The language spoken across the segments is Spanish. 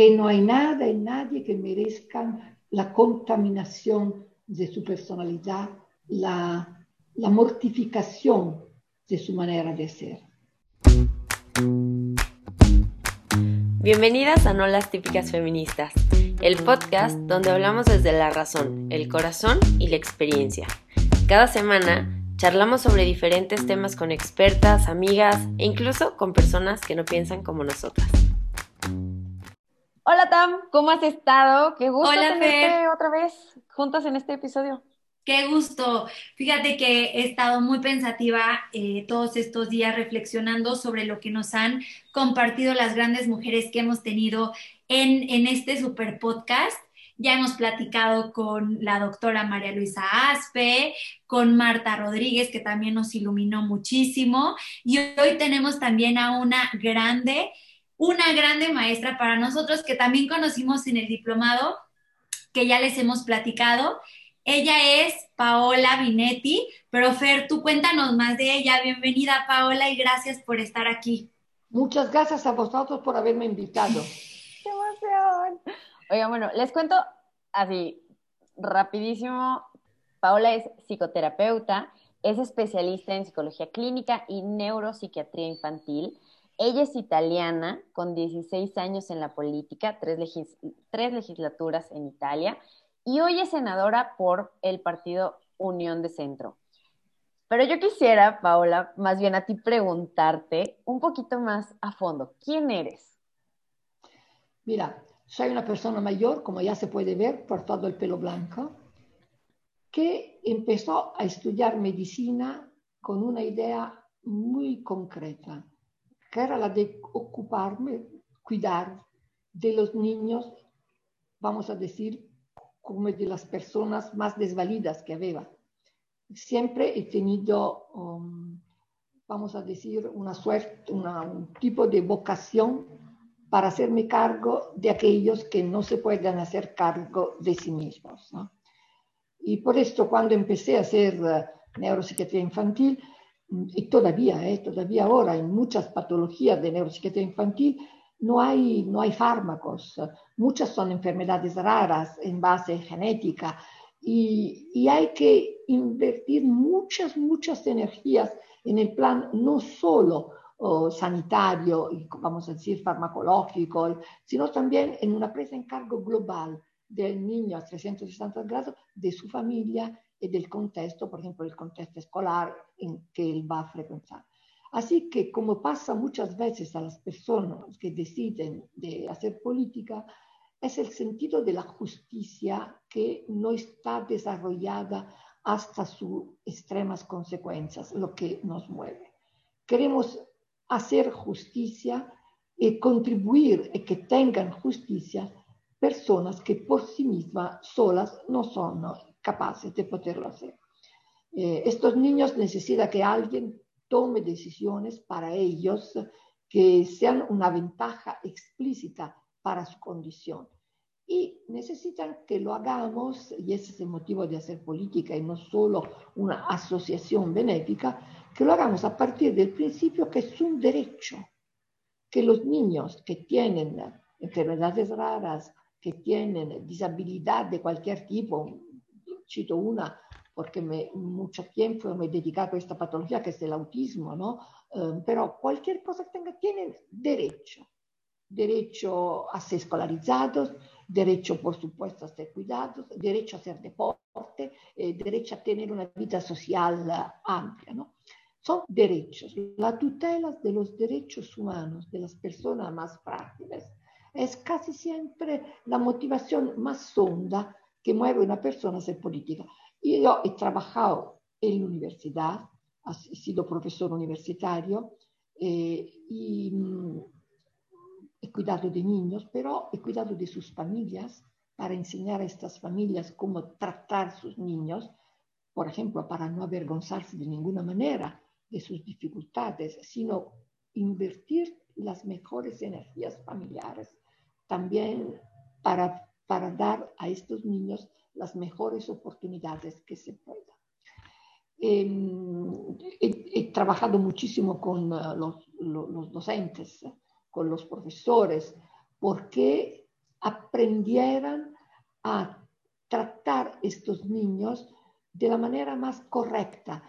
que no hay nada y nadie que merezcan la contaminación de su personalidad, la, la mortificación de su manera de ser. Bienvenidas a No las típicas feministas, el podcast donde hablamos desde la razón, el corazón y la experiencia. Cada semana charlamos sobre diferentes temas con expertas, amigas e incluso con personas que no piensan como nosotras. Hola Tam, ¿cómo has estado? Qué gusto Hola, tenerte otra vez juntas en este episodio. Qué gusto. Fíjate que he estado muy pensativa eh, todos estos días reflexionando sobre lo que nos han compartido las grandes mujeres que hemos tenido en, en este super podcast. Ya hemos platicado con la doctora María Luisa Aspe, con Marta Rodríguez, que también nos iluminó muchísimo. Y hoy tenemos también a una grande una grande maestra para nosotros que también conocimos en el diplomado, que ya les hemos platicado. Ella es Paola Vinetti, pero Fer, tú cuéntanos más de ella. Bienvenida Paola y gracias por estar aquí. Muchas gracias a vosotros por haberme invitado. ¡Qué emoción! Oigan, bueno, les cuento así rapidísimo. Paola es psicoterapeuta, es especialista en psicología clínica y neuropsiquiatría infantil ella es italiana, con 16 años en la política, tres, legislaturas en Italia, y hoy es senadora por el partido Unión de Centro. Pero yo quisiera, Paola, más bien a ti preguntarte un poquito más a fondo, ¿quién eres? Mira, soy una persona mayor, como ya se puede ver por todo el pelo blanco, que empezó a estudiar medicina con una idea muy concreta que era la de ocuparme, cuidar de los niños, vamos a decir, como de las personas más desvalidas que había. Siempre he tenido, um, vamos a decir, una suerte, un tipo de vocación para hacerme cargo de aquellos que no se pueden hacer cargo de sí mismos. Y por esto cuando empecé a hacer uh, neuropsiquiatría infantil, y todavía, eh, todavía ahora en muchas patologías de neuropsiquiatría infantil no hay, no hay fármacos. Muchas son enfermedades raras en base genética y, y hay que invertir muchas, muchas energías en el plan no solo oh, sanitario, y vamos a decir farmacológico, sino también en una presa en cargo global del niño a 360 grados, de su familia del contexto, por ejemplo, el contexto escolar en que él va a frecuentar. Así que como pasa muchas veces a las personas que deciden de hacer política, es el sentido de la justicia que no está desarrollada hasta sus extremas consecuencias, lo que nos mueve. Queremos hacer justicia y contribuir y que tengan justicia personas que por sí mismas solas no son capaces de poderlo hacer. Eh, estos niños necesitan que alguien tome decisiones para ellos que sean una ventaja explícita para su condición. Y necesitan que lo hagamos, y ese es el motivo de hacer política y no solo una asociación benéfica, que lo hagamos a partir del principio que es un derecho, que los niños que tienen enfermedades raras, que tienen disabilidad de cualquier tipo, cito una porque me, mucho tiempo me he dedicado a esta patología que es el autismo, ¿no? Eh, pero cualquier cosa que tenga, tienen derecho. Derecho a ser escolarizados, derecho, por supuesto, a ser cuidados, derecho a hacer deporte, eh, derecho a tener una vida social amplia, ¿no? Son derechos. La tutela de los derechos humanos de las personas más frágiles es casi siempre la motivación más sonda que mueve a una persona a ser política. Y yo he trabajado en la universidad, he sido profesor universitario eh, y mm, he cuidado de niños, pero he cuidado de sus familias para enseñar a estas familias cómo tratar sus niños, por ejemplo, para no avergonzarse de ninguna manera de sus dificultades, sino invertir las mejores energías familiares también para, para dar a estos niños las mejores oportunidades que se puedan. Em, he, trabajado muchísimo con uh, los, los, docentes, con los profesores, porque aprendieran a tratar estos niños de la manera más correcta.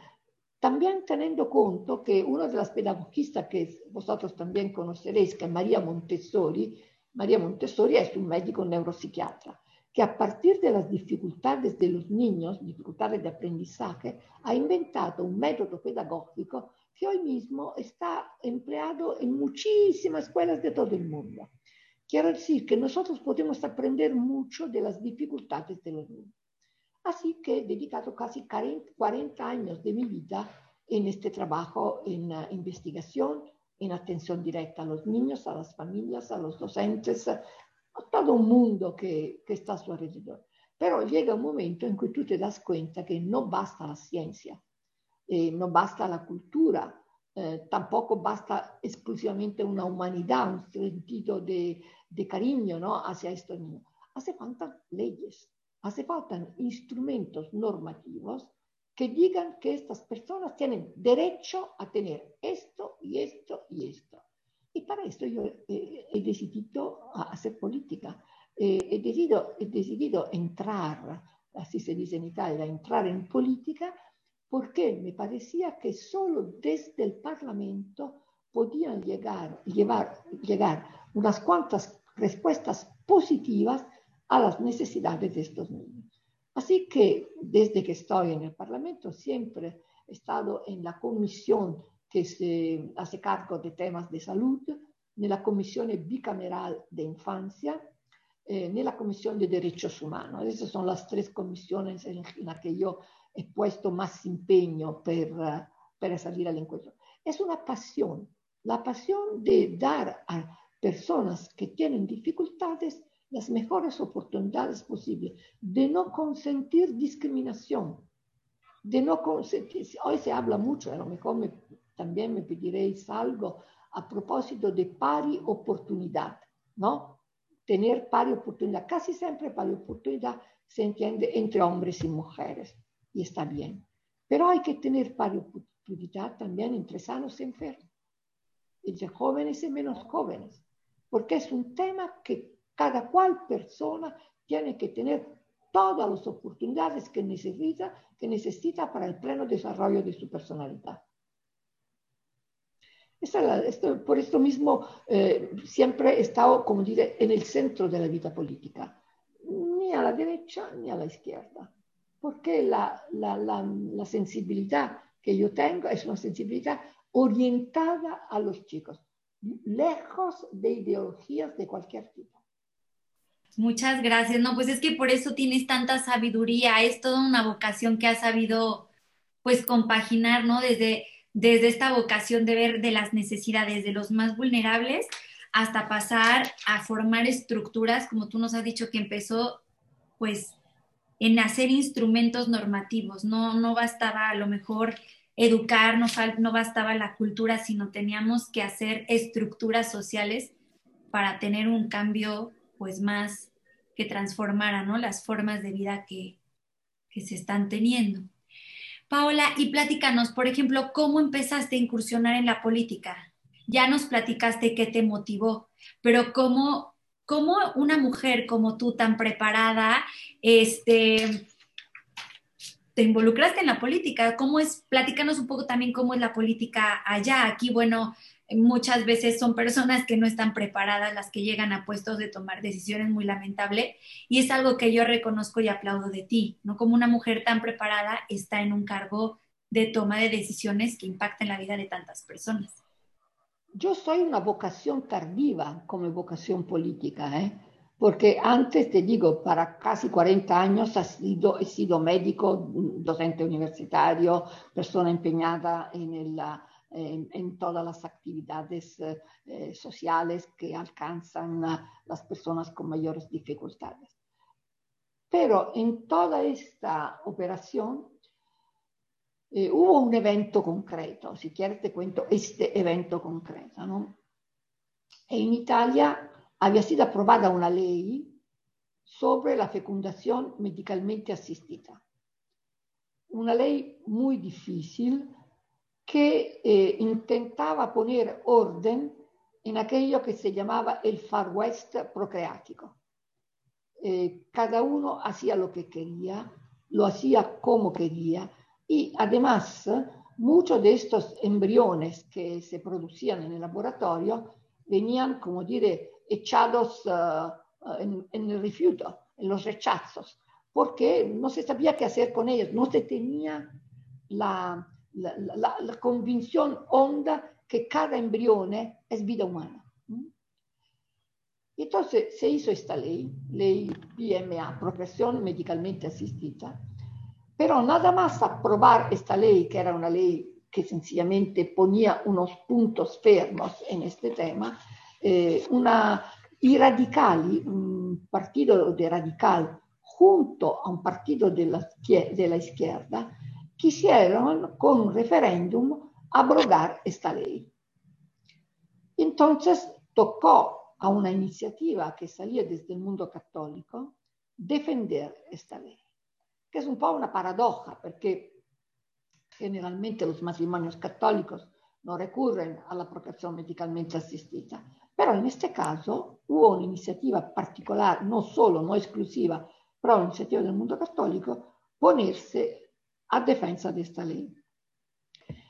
También teniendo cuenta que una de las pedagogistas que vosotros también conoceréis, que es María Montessori, María Montessori es un médico neuropsiquiatra, que a partir de las dificultades de los niños, dificultades de aprendizaje, ha inventado un método pedagógico que hoy mismo está empleado en muchísimas escuelas de todo el mundo. Quiero decir que nosotros podemos aprender mucho de las dificultades de los niños. Así que he dedicado casi 40 años de mi vida en este trabajo en investigación, en atención directa a los niños, a las familias, a los docentes, a todo un mundo que, que está a su alrededor. Pero llega un momento en que tú te das cuenta que no basta la ciencia, eh, no basta la cultura, eh, tampoco basta exclusivamente una humanidad, un sentido de, de cariño ¿no? hacia estos niños. Hace falta leyes, hace falta instrumentos normativos que digan que estas personas tienen derecho a tener esto y esto y esto. Y para esto yo eh, he decidido hacer política. Eh, he, decidido, he decidido entrar, así se dice en Italia, entrar en política porque me parecía que solo desde el Parlamento podían llegar, llevar, llegar unas cuantas respuestas positivas a las necesidades de estos niños. Así que desde que estoy en el Parlamento siempre he estado en la comisión que se hace cargo de temas de salud, en la comisión bicameral de infancia, en la comisión de derechos humanos. Esas son las tres comisiones en las que yo he puesto más empeño para salir al encuentro. Es una pasión, la pasión de dar a personas que tienen dificultades las mejores oportunidades posibles, de no consentir discriminación, de no consentir, hoy se habla mucho, a lo mejor también me pediréis algo a propósito de pari oportunidad, ¿no? Tener pari oportunidad, casi siempre pari oportunidad se entiende entre hombres y mujeres, y está bien, pero hay que tener pari oportunidad también entre sanos y enfermos, entre jóvenes y menos jóvenes, porque es un tema que cada cual persona tiene que tener todas las oportunidades que necesita, que necesita para el pleno desarrollo de su personalidad. por esto mismo eh, siempre he estado, como diré, en el centro de la vida política, ni a la derecha ni a la izquierda, porque la sensibilidad que yo tengo es una sensibilidad orientada a los chicos, lejos de ideologías de cualquier tipo. Muchas gracias. No, pues es que por eso tienes tanta sabiduría, es toda una vocación que has sabido pues compaginar, ¿no? Desde, desde esta vocación de ver de las necesidades de los más vulnerables hasta pasar a formar estructuras, como tú nos has dicho que empezó pues en hacer instrumentos normativos, no, no bastaba a lo mejor educar, no, no bastaba la cultura, sino teníamos que hacer estructuras sociales para tener un cambio pues más que transformara ¿no? las formas de vida que, que se están teniendo. Paola, y platícanos, por ejemplo, ¿cómo empezaste a incursionar en la política? Ya nos platicaste qué te motivó, pero ¿cómo, cómo una mujer como tú, tan preparada, este, te involucraste en la política? ¿Cómo es? Platícanos un poco también cómo es la política allá. Aquí, bueno, muchas veces son personas que no están preparadas las que llegan a puestos de tomar decisiones muy lamentable y es algo que yo reconozco y aplaudo de ti, ¿no? Como una mujer tan preparada está en un cargo de toma de decisiones que impactan la vida de tantas personas. Yo soy una vocación tardiva como vocación política, ¿eh? porque antes, te digo, para casi 40 años he sido, he sido médico, docente universitario, persona empeñada en el en, todas las actividades eh, eh, sociales que alcanzan las personas con mayores dificultades. Pero en toda esta operación eh, hubo un evento concreto, si quieres te cuento este evento concreto. ¿no? En Italia había sido aprobada una ley sobre la fecundación medicalmente asistida. Una ley muy difícil que eh, intentaba poner orden en aquello que se llamaba el Far West procreático. eh, cada uno hacía lo que quería, lo hacía como quería y además muchos de estos embriones que se producían en el laboratorio venían, como dire, echados uh, en, en, el refuto, en los rechazos, porque no se sabía qué hacer con ellos, no se tenía la, la, la, la convicción honda que cada embrione es vida humana. Entonces se hizo esta ley, ley PMA, profesión medicalmente asistida, pero nada más aprobar esta ley, que era una ley que sencillamente ponía unos puntos fermos en este tema, eh, una, y radicali, un partido de radical junto a un partido de la, de izquierda, quisieron con un referéndum abrogar esta ley. Entonces tocó a una iniciativa que salía desde el mundo católico defender esta ley, que es un po' una paradoja, porque generalmente los matrimonios católicos no recurren a la procreación medicalmente asistida, pero en este caso hubo una iniciativa particular, no solo, no exclusiva, pero una iniciativa del mundo católico, ponerse a defensa de esta ley.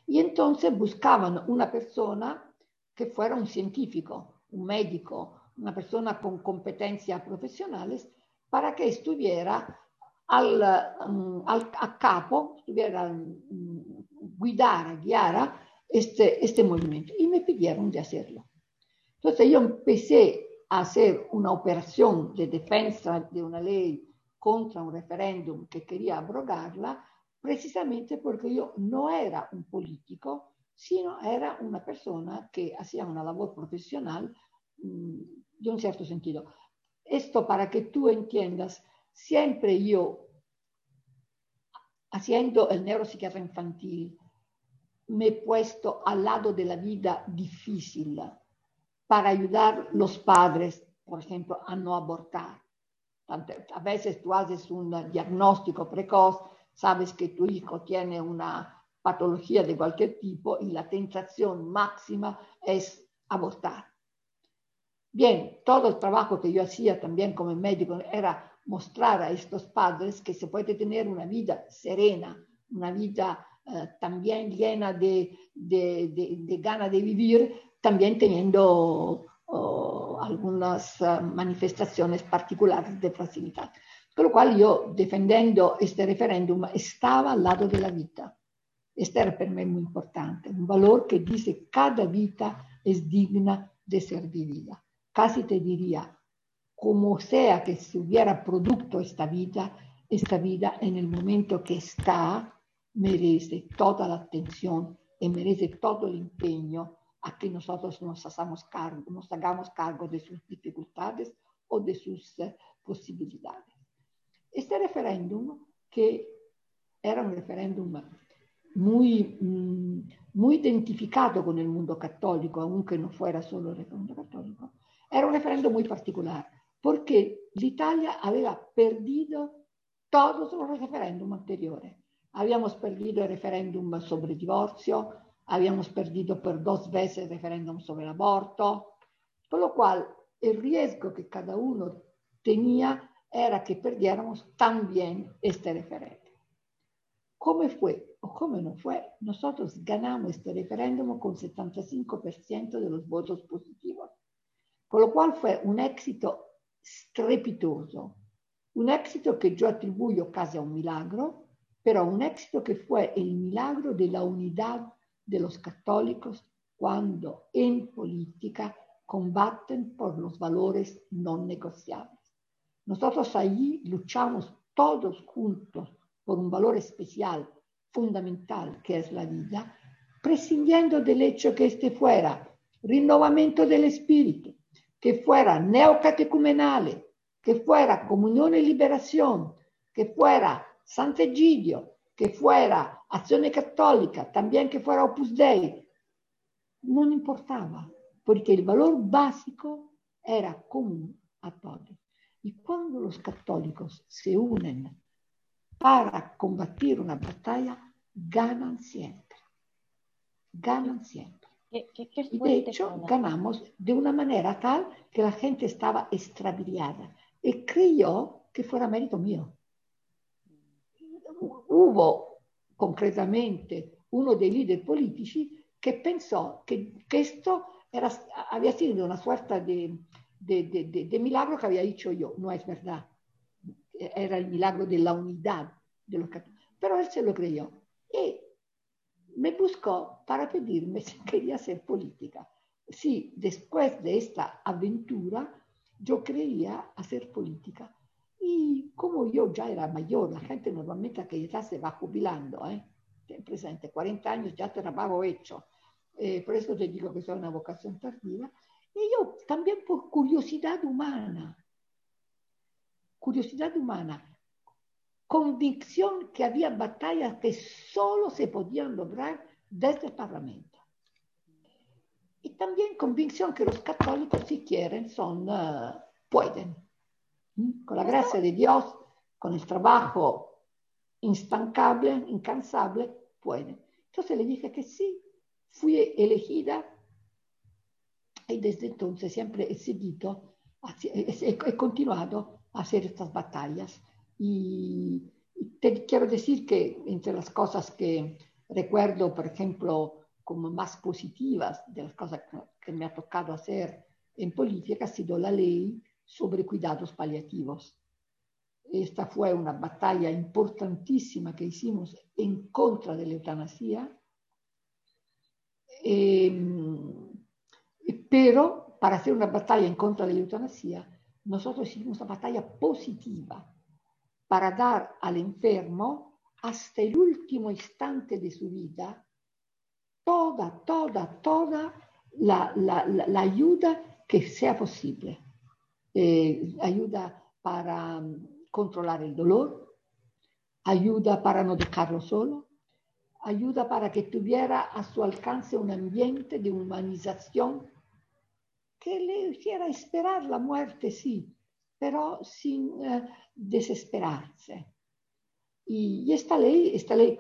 Y entonces buscaban una persona que fuera un científico, un médico, una persona con competencias profesionales, para que estuviera al, um, al, a capo, estuviera um, guidara, guiara este, este movimiento. Y me pidieron de hacerlo. Entonces yo empecé a hacer una operación de defensa de una ley contra un referéndum que quería abrogarla, precisamente porque yo no era un político, sino era una persona que hacía una labor profesional Mm, de un cierto sentido. Esto para que tú entiendas, siempre yo, haciendo el neuropsiquiatra infantil, me he puesto al lado de la vida difícil para ayudar los padres, por ejemplo, a no abortar. A veces tú haces un diagnóstico precoz, sabes que tu hijo tiene una patología de cualquier tipo y la tentación máxima es abortar. Bien, todo el trabajo que yo hacía también como médico era mostrar a estos padres que se puede tener una vida serena, una vida eh, también llena de, de, de, ganas de vivir, también teniendo oh, algunas uh, manifestaciones particulares de fragilidad. Con lo cual yo, defendiendo este referéndum, estaba al lado de la vida. Este era para mí muy importante, un valor que dice cada vida es digna de ser vivida casi te diría, como sea que se hubiera producto esta vida, esta vida en el momento que está merece toda la atención y merece todo el empeño a que nosotros nos hagamos cargo, de sus dificultades o de sus uh, posibilidades. Este referéndum, que era un referéndum muy, mm, muy identificado con el mundo católico, aunque no fuera solo el referéndum católico, era un referéndum muy particular, porque l'Italia aveva perdido todos los referéndums anteriores. Habíamos perdido el referéndum sobre el divorcio, habíamos perdido por dos veces el referéndum sobre el aborto, con lo cual el riesgo que cada uno tenía era que perdiéramos también este referéndum. ¿Cómo fue o cómo no fue? Nosotros ganamos este referéndum con 75% de los votos positivos con lo cual fue un éxito strepitoso, un éxito que yo atribuyo casi a un milagro, pero un éxito que fue el milagro de la unidad de los católicos cuando en política combaten por los valores no negociables. Nosotros allí luchamos todos juntos por un valor especial, fundamental, que es la vida, prescindiendo del hecho que este fuera renovamiento del espíritu, que fuera neocatecumenale, que fuera comunión y liberación, que fuera Sant'Egidio, que fuera Acción Católica, también que fuera Opus Dei, no importaba, porque el valor básico era común a todos. Y cuando los católicos se unen para combatir una batalla, ganan siempre. Ganan siempre. ¿Qué, qué, qué y de hecho ganamos de una manera tal que la gente estaba extraviada, y creyó que fuera mérito mío. Hubo concretamente uno dei leader politici che pensò che questo era, había sido una suerte de, de, de, de, milagro que había dicho yo. No es verdad. Era el milagro de la unidad de los católicos. Pero él se lo creyó. Y me buscó para pedirme si quería hacer política. Sí, después de esta aventura, yo creía hacer política. Y como yo ya era mayor, la gente normalmente a aquella edad se va jubilando, ¿eh? Ten presente, 40 años ya trabajo hecho. Eh, por eso te digo que soy una vocación tardía. Y yo también por curiosidad humana, curiosidad humana, convicción que había batallas que solo se podían lograr desde el Parlamento. Y también convicción que los católicos, si quieren, son, uh, pueden. ¿Mm? Con la gracia de Dios, con el trabajo instancable, incansable, pueden. Entonces le dije que sí, fui elegida y desde entonces siempre he seguido, he, continuado a hacer estas batallas. Y te quiero decir que entre las cosas que recuerdo, por ejemplo, como más positivas de las cosas que me ha tocado hacer en política, ha sido la ley sobre cuidados paliativos. Esta fue una batalla importantísima que hicimos en contra de la eutanasia, eh, pero para hacer una batalla en contra de la eutanasia, nosotros hicimos una batalla positiva para dar al enfermo hasta el último instante de su vida toda, toda, toda la, la, la, ayuda que sea posible. Eh, ayuda para um, controlar el dolor, ayuda para no dejarlo solo, ayuda para que tuviera a su alcance un ambiente de humanización que le hiciera esperar la muerte, sí, pero sin eh, desesperarse. Y, esta ley, esta ley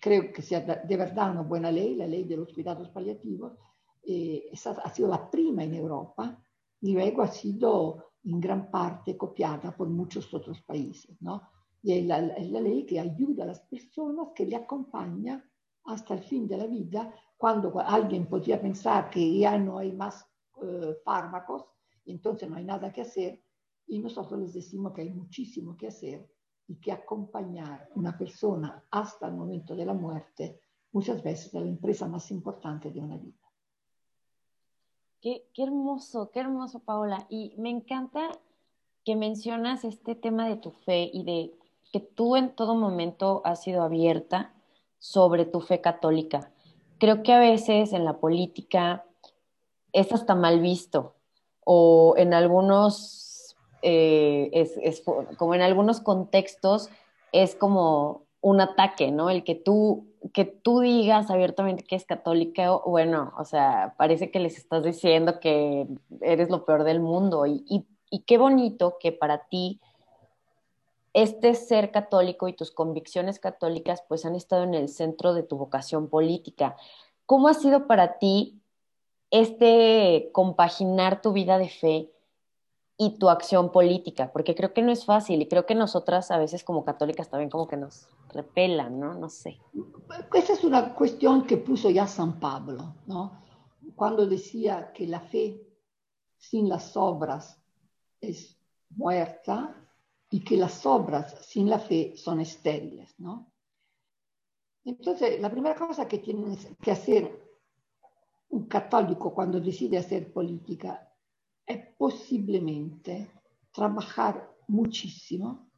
creo que sea de una buena ley, la ley de los cuidados paliativos, eh, ha sido la prima en Europa y luego ha sido en gran parte copiada por muchos otros países. ¿no? Y es la, es la ley que ayuda a las personas, que le acompaña hasta el fin de la vida, cuando alguien podría pensar que ya no hay más eh, fármacos, entonces no hay nada que hacer, y nosotros les decimos que hay muchísimo que hacer y que acompañar una persona hasta el momento de la muerte muchas veces es la empresa más importante de una vida. Qué, qué, hermoso, qué hermoso, Paola. Y me encanta que mencionas este tema de tu fe y de que tú en todo momento has sido abierta sobre tu fe católica. Creo que a veces en la política es hasta mal visto o en algunos eh, es, como en algunos contextos es como un ataque, ¿no? El que tú, que tú digas abiertamente que es católica, bueno, o sea, parece que les estás diciendo que eres lo peor del mundo y, y, y qué bonito que para ti este ser católico y tus convicciones católicas pues han estado en el centro de tu vocación política. ¿Cómo ha sido para ti este compaginar tu vida de fe y tu acción política, porque creo que no es fácil y creo que nosotras a veces como católicas también como que nos repelan, ¿no? No sé. Esa es una cuestión que puso ya San Pablo, ¿no? Cuando decía que la fe sin las obras es muerta y que las obras sin la fe son estériles, ¿no? Entonces, la primera cosa que tiene que hacer un católico cuando decide hacer política es posiblemente trabajar muchísimo,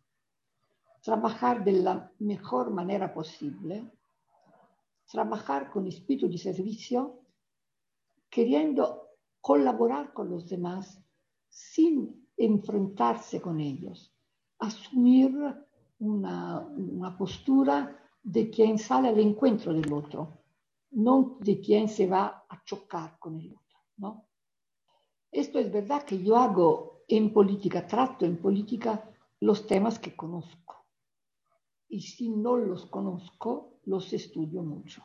trabajar de la mejor manera posible, trabajar con espíritu de servicio, queriendo colaborar con los demás sin enfrentarse con ellos, asumir una, una postura de quien sale al encuentro del otro, no de quien se va a chocar con el otro. ¿no? Esto es verdad que yo hago en política, trato en política los temas que conozco. Y si no los conozco, los estudio mucho.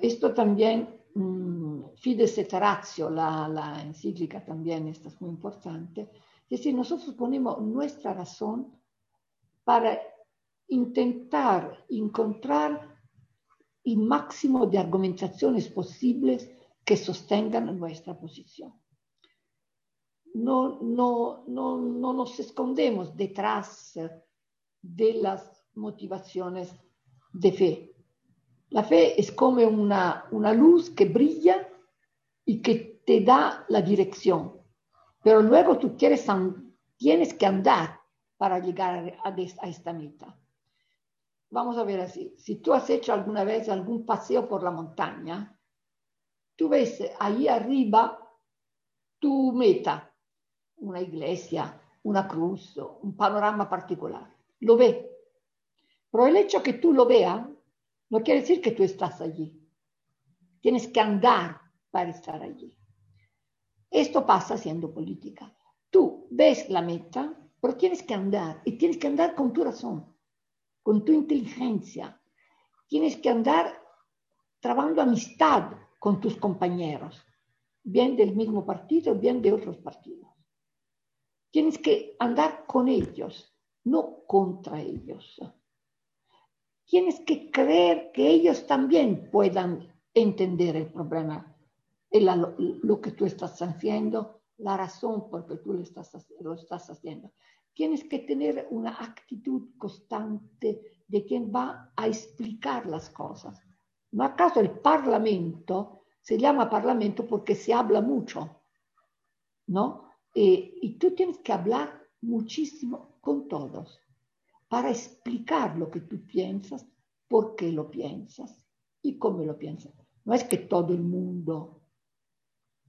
Esto también, mmm, Fides et Ratio, la, la encíclica también, esta es muy importante, Es decir, nosotros ponemos nuestra razón para intentar encontrar el máximo de argumentaciones posibles que sostengan nuestra posición. No, no, no, no nos escondemos detrás de las motivaciones de fe. La fe es como una, una luz que brilla y que te da la dirección, pero luego tú quieres, tienes que andar para llegar a, a esta meta. Vamos a ver así, si tú has hecho alguna vez algún paseo por la montaña, tú ves ahí arriba tu meta, una iglesia, una cruz, un panorama particular. Lo ve. Pero el hecho que tú lo veas no quiere decir que tú estás allí. Tienes que andar para estar allí. Esto pasa haciendo política. Tú ves la meta, pero tienes que andar y tienes que andar con tu razón, con tu inteligencia. Tienes que andar trabajando amistad con tus compañeros, bien del mismo partido, bien de otros partidos. Tienes que andar con ellos, no contra ellos. Tienes que creer que ellos también puedan entender el problema, lo que tú estás haciendo, la razón por que tú lo estás haciendo. Tienes que tener una actitud constante de quien va a explicar las cosas. ¿No acaso el parlamento se llama parlamento porque se habla mucho? ¿No? Eh, y tú tienes que hablar muchísimo con todos para explicar lo que tú piensas, por qué lo piensas y cómo lo piensas. No es que todo el mundo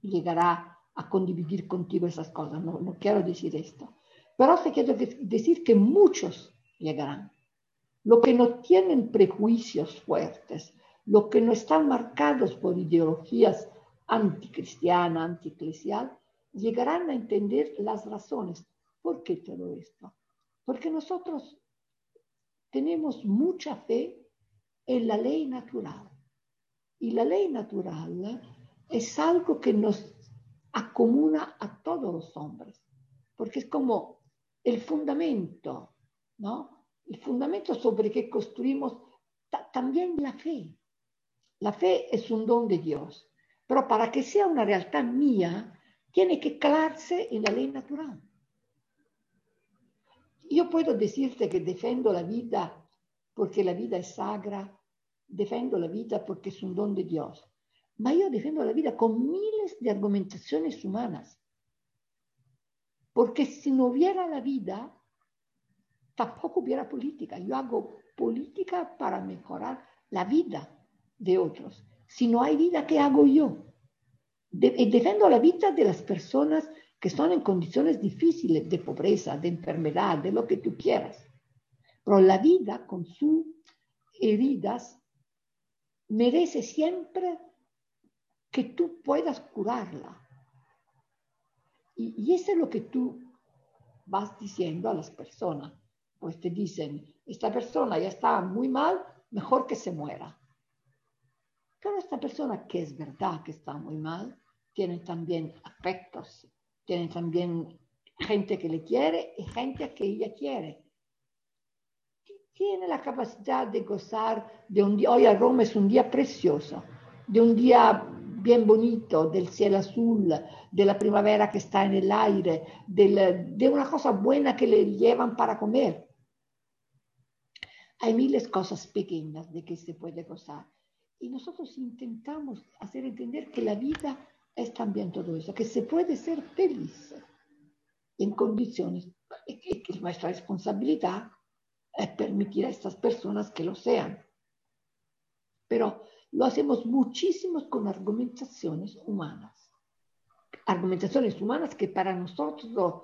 llegará a condividir contigo esas cosas, no, no quiero decir esto. Pero sí quiero decir que muchos llegarán. Los que no tienen prejuicios fuertes, los que no están marcados por ideologías anticristiana, antieclesial, llegarán a entender las razones. ¿Por qué todo esto? Porque nosotros tenemos mucha fe en la ley natural. Y la ley natural es algo que nos acomuna a todos los hombres, porque es como el fundamento, ¿no? El fundamento sobre que construimos también la fe. La fe es un don de Dios, pero para que sea una realidad mía, tiene que calarse en la ley natural. Yo puedo decirte que defiendo la vida porque la vida es sagra, defiendo la vida porque es un don de Dios, ma yo defiendo la vida con miles de argumentaciones humanas. Porque si no hubiera la vida, tampoco hubiera política. Yo hago política para mejorar la vida de otros. Si no hay vida, ¿qué hago yo? De defiendo la vida de las personas que están en condiciones difíciles de pobreza, de enfermedad, de lo que tú quieras. Pero la vida con sus heridas merece siempre que tú puedas curarla. Y, eso es lo que tú vas diciendo a las personas. Pues te dicen, esta persona ya está muy mal, mejor que se muera. Pero esta persona que es verdad que está muy mal, tiene también afectos, tiene también gente que le quiere y gente que ella quiere. Tiene la capacidad de gozar de un día, hoy a Roma es un día precioso, de un día bien bonito, del cielo azul, de la primavera que está en el aire, de una cosa buena que le llevan para comer. Hay miles de cosas pequeñas de que se puede gozar. Y nosotros intentamos hacer entender que la vida es también todo eso, que se puede ser feliz en condiciones, que es nuestra responsabilidad es permitir a estas personas que lo sean. Pero lo hacemos muchísimo con argumentaciones humanas. Argumentaciones humanas que para nosotros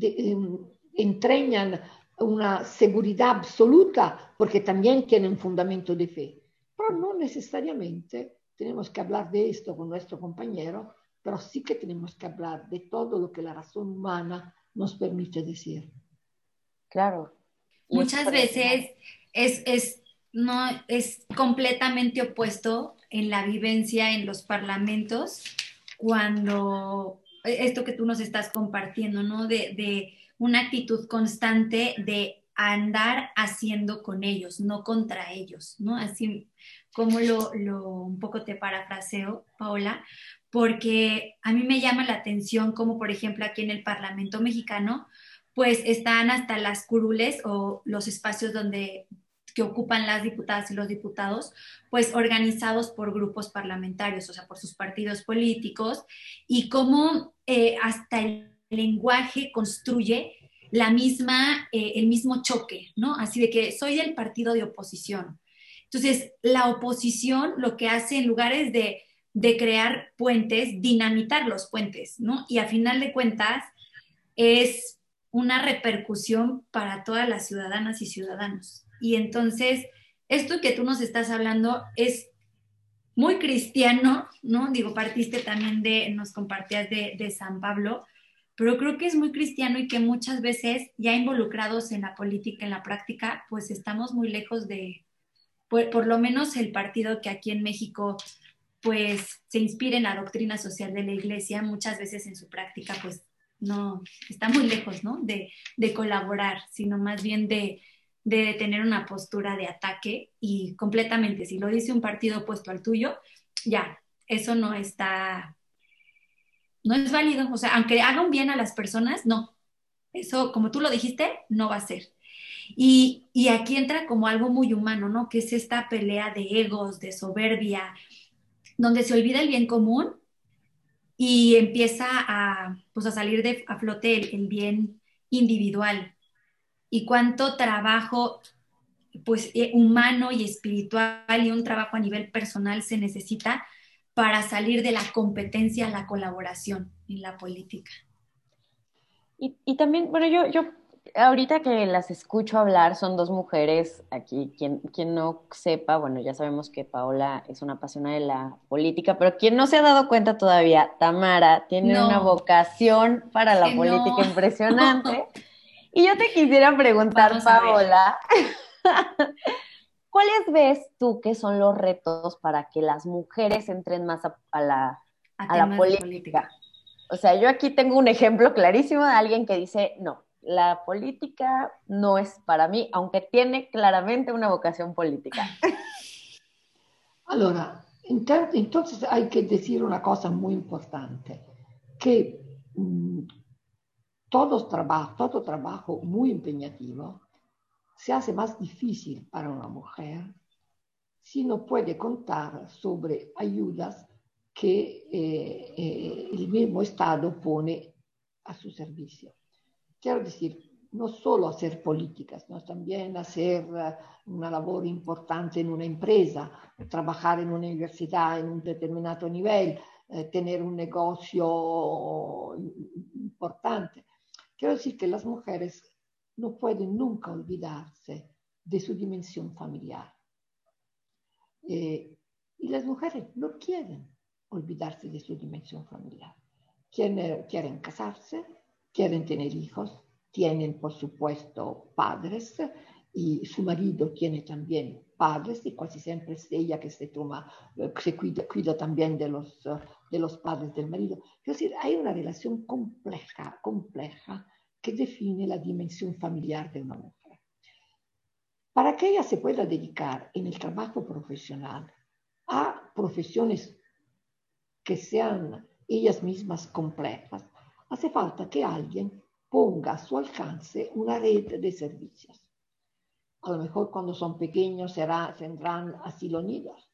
em, entreñan una seguridad absoluta porque también tienen fundamento de fe. Pero no necesariamente tenemos que hablar de esto con nuestro compañero, pero sí que tenemos que hablar de todo lo que la razón humana nos permite decir. Claro. Muchas veces es, es, no, es completamente opuesto en la vivencia en los parlamentos cuando esto que tú nos estás compartiendo, ¿no? De, de una actitud constante de andar haciendo con ellos, no contra ellos, ¿no? Así como lo, lo un poco te parafraseo, Paola, porque a mí me llama la atención como por ejemplo aquí en el Parlamento mexicano, pues están hasta las curules o los espacios donde que ocupan las diputadas y los diputados, pues organizados por grupos parlamentarios, o sea, por sus partidos políticos, y cómo eh, hasta el lenguaje construye la misma, eh, el mismo choque, ¿no? Así de que soy del partido de oposición. Entonces, la oposición lo que hace en lugares de, de crear puentes, dinamitar los puentes, ¿no? Y a final de cuentas es una repercusión para todas las ciudadanas y ciudadanos. Y entonces, esto que tú nos estás hablando es muy cristiano, ¿no? Digo, partiste también de, nos compartías de, San Pablo, pero creo que es muy cristiano y que muchas veces ya involucrados en la política, en la práctica, pues estamos muy lejos de, por, por lo menos el partido que aquí en México pues se inspira en la doctrina social de la iglesia, muchas veces en su práctica pues no, está muy lejos, ¿no? De, colaborar, sino más bien de, tener una postura de ataque y completamente, si lo dice un partido opuesto al tuyo, ya, eso no está, no es válido. O sea, aunque haga un bien a las personas, no. Eso, como tú lo dijiste, no va a ser. Y, y aquí entra como algo muy humano, ¿no? Que es esta pelea de egos, de soberbia, donde se olvida el bien común y empieza a, pues, a salir de, a flote el, bien individual y cuánto trabajo pues eh, humano y espiritual y un trabajo a nivel personal se necesita para salir de la competencia a la colaboración en la política. Y, y también, bueno, yo, yo ahorita que las escucho hablar, son dos mujeres aquí. Quien, quien no sepa, bueno, ya sabemos que Paola es una apasionada de la política, pero quien no se ha dado cuenta todavía, Tamara tiene una vocación para la política impresionante. Y yo te quisiera preguntar, Paola, ¿cuáles ves tú que son los retos para que las mujeres entren más a, la, a la política? O sea, yo aquí tengo un ejemplo clarísimo de alguien que dice, no, la política no es para mí, aunque tiene claramente una vocación política. Allora, entonces hay que decir una cosa muy importante, que mm, todo, trabajo, todo trabajo muy empeñativo se hace más difícil para una mujer si no puede contar sobre ayudas que eh, eh, el mismo Estado pone a su servicio. Quiero decir, no solo hacer políticas, sino también hacer eh, una labor importante en una empresa, trabajar en una universidad en un determinado nivel, tener un negocio importante. Quiero decir que las mujeres no pueden nunca olvidarse de su dimensión familiar. Eh, y las mujeres no quieren olvidarse de su dimensión familiar. Quieren, quieren casarse, quieren tener hijos, tienen por supuesto padres y su marido tiene también padres y casi siempre es ella que se toma, eh, se cuida, cuida también de los, de los padres del marido. Es decir, hay una relación compleja, compleja que define la dimensión familiar de una mujer. Para que ella se pueda dedicar en el trabajo profesional a profesiones que sean ellas mismas complejas, hace falta que alguien ponga a su alcance una red de servicios. A lo mejor cuando son pequeños será, tendrán asilo nidos.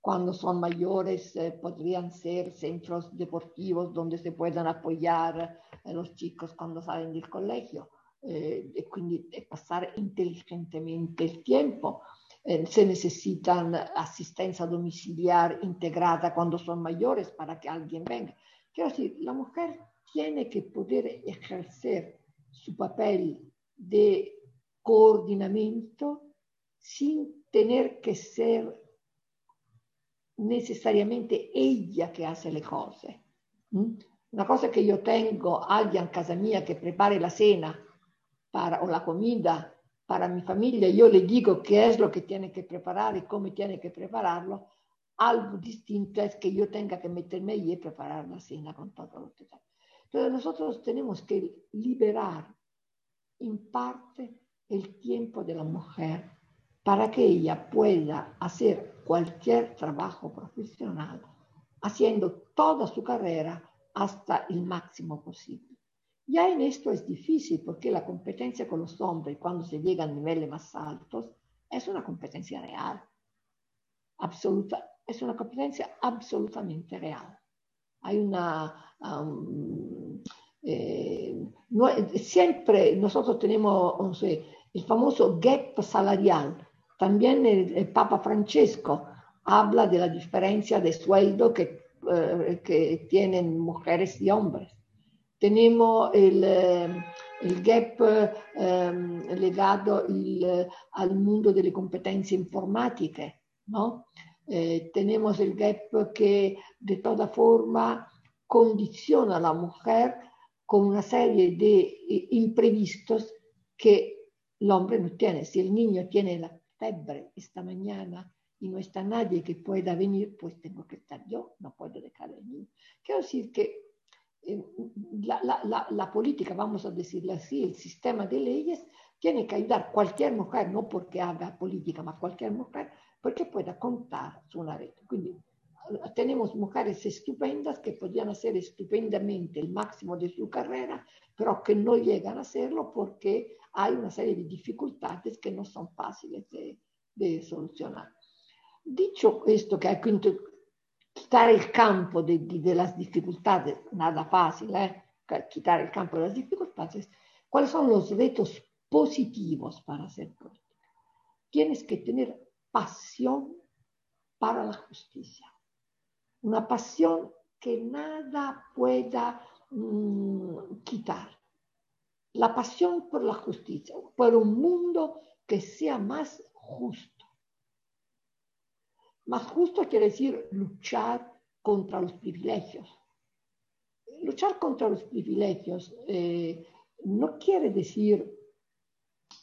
Cuando son mayores eh, podrían ser centros deportivos donde se puedan apoyar a los chicos cuando salen del colegio eh, y quindi pasar inteligentemente el tiempo. Eh, se necesitan asistencia domiciliar integrada cuando son mayores para que alguien venga. Quiero decir, la mujer tiene que poder ejercer su papel de coordinamiento sin tener que ser necesariamente ella que hace le cose. Una cosa que yo tengo alguien en casa mía que prepare la cena para, o la comida para mi familia, yo le digo qué es lo que tiene que preparar y cómo tiene que prepararlo. Algo distinto es que yo tenga que meterme y preparar la cena con todo lo que tengo. Entonces nosotros tenemos liberar en parte el tiempo de la mujer para que ella pueda hacer cualquier trabajo profesional, haciendo toda su carrera hasta el máximo posible. Ya en esto es difícil porque la competencia con los hombres cuando se llega a niveles más altos es una competencia real, absoluta, es una competencia absolutamente real. Hay una... Um, eh, no, siempre nosotros tenemos el famoso gap salarial. También el, el, Papa Francesco habla de la diferencia de sueldo que, eh, que tienen mujeres y hombres. Tenemos el, eh, el gap eh, legado il, al mundo delle competenze informatiche, ¿no? Eh, tenemos el gap que de toda forma condiciona a la mujer con una serie de eh, imprevistos que el hombre no tiene. Si el niño tiene la fiebre esta mañana y no está nadie que pueda venir, pues tengo que estar yo, no puedo dejar al niño. Quiero decir que eh, la, la, la, política, vamos a decirlo así, el sistema de leyes, tiene que ayudar a cualquier mujer, no porque haga política, ma cualquier mujer, porque pueda contar su una red. Quindi tenemos mujeres estupendas que podrían hacer estupendamente el máximo de su carrera, pero que no llegan a hacerlo porque hay una serie de dificultades que no son fáciles de, solucionar. Dicho esto, que hay que quitar el campo de, las dificultades, nada fácil, ¿eh? quitar el campo de las dificultades, ¿cuáles son los retos positivos para hacer política? Tienes que tener pasión para la justicia, una pasión que nada pueda mmm, quitar. La pasión por la justicia, por un mundo que sea más justo más justo quiere decir luchar contra los privilegios. Luchar contra los privilegios eh, no quiere decir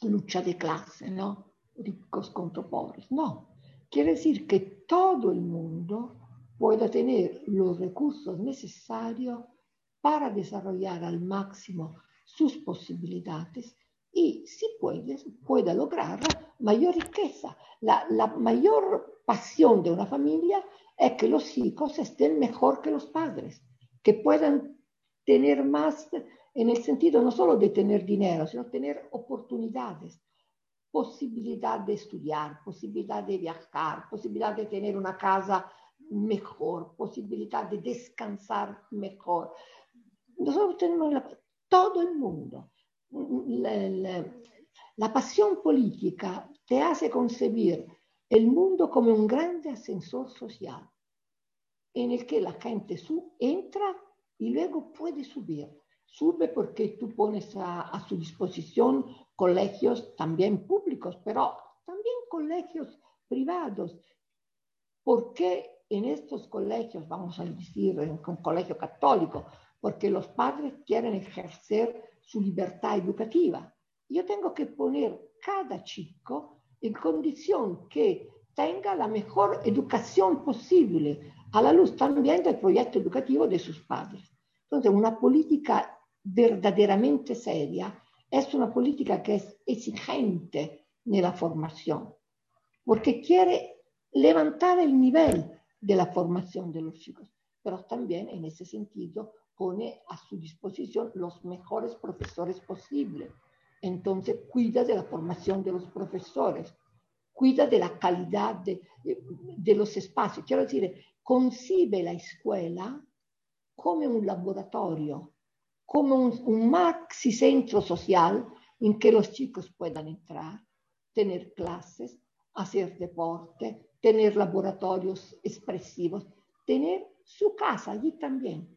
lucha de clase, ¿no? Ricos contra pobres, no. Quiere decir que todo el mundo pueda tener los recursos necesarios para desarrollar al máximo sus posibilidades y si puede, pueda lograr mayor riqueza. La, la mayor pasión de una familia es que los hijos estén mejor que los padres, que puedan tener más en el sentido no solo de tener dinero, sino tener oportunidades, posibilidad de estudiar, posibilidad de viajar, posibilidad de tener una casa mejor, posibilidad de descansar mejor. Nosotros tenemos todo el mundo. La, la, la pasión política te hace concebir el mundo como un grande ascensor social en el que la gente su, entra y luego puede subir. Sube porque tú pones a, a, su disposición colegios también públicos, pero también colegios privados. Porque en estos colegios, vamos a decir, en un colegio católico, porque los padres quieren ejercer su libertad educativa. Yo tengo que poner cada chico en condición que tenga la mejor educación posible a la luz también del proyecto educativo de sus padres. Entonces, una política verdaderamente seria es una política que es exigente en la formación, porque quiere levantar el nivel de la formación de los chicos, pero también en ese sentido pone a su disposición los mejores profesores posibles entonces cuida de la formación de los profesores, cuida de la calidad de, de los espacios. Quiero decir, concibe la escuela come un laboratorio, come un, un maxi centro social en que los chicos puedan entrar, tener clases, hacer deporte, tener laboratorios expresivos, tener su casa allí también,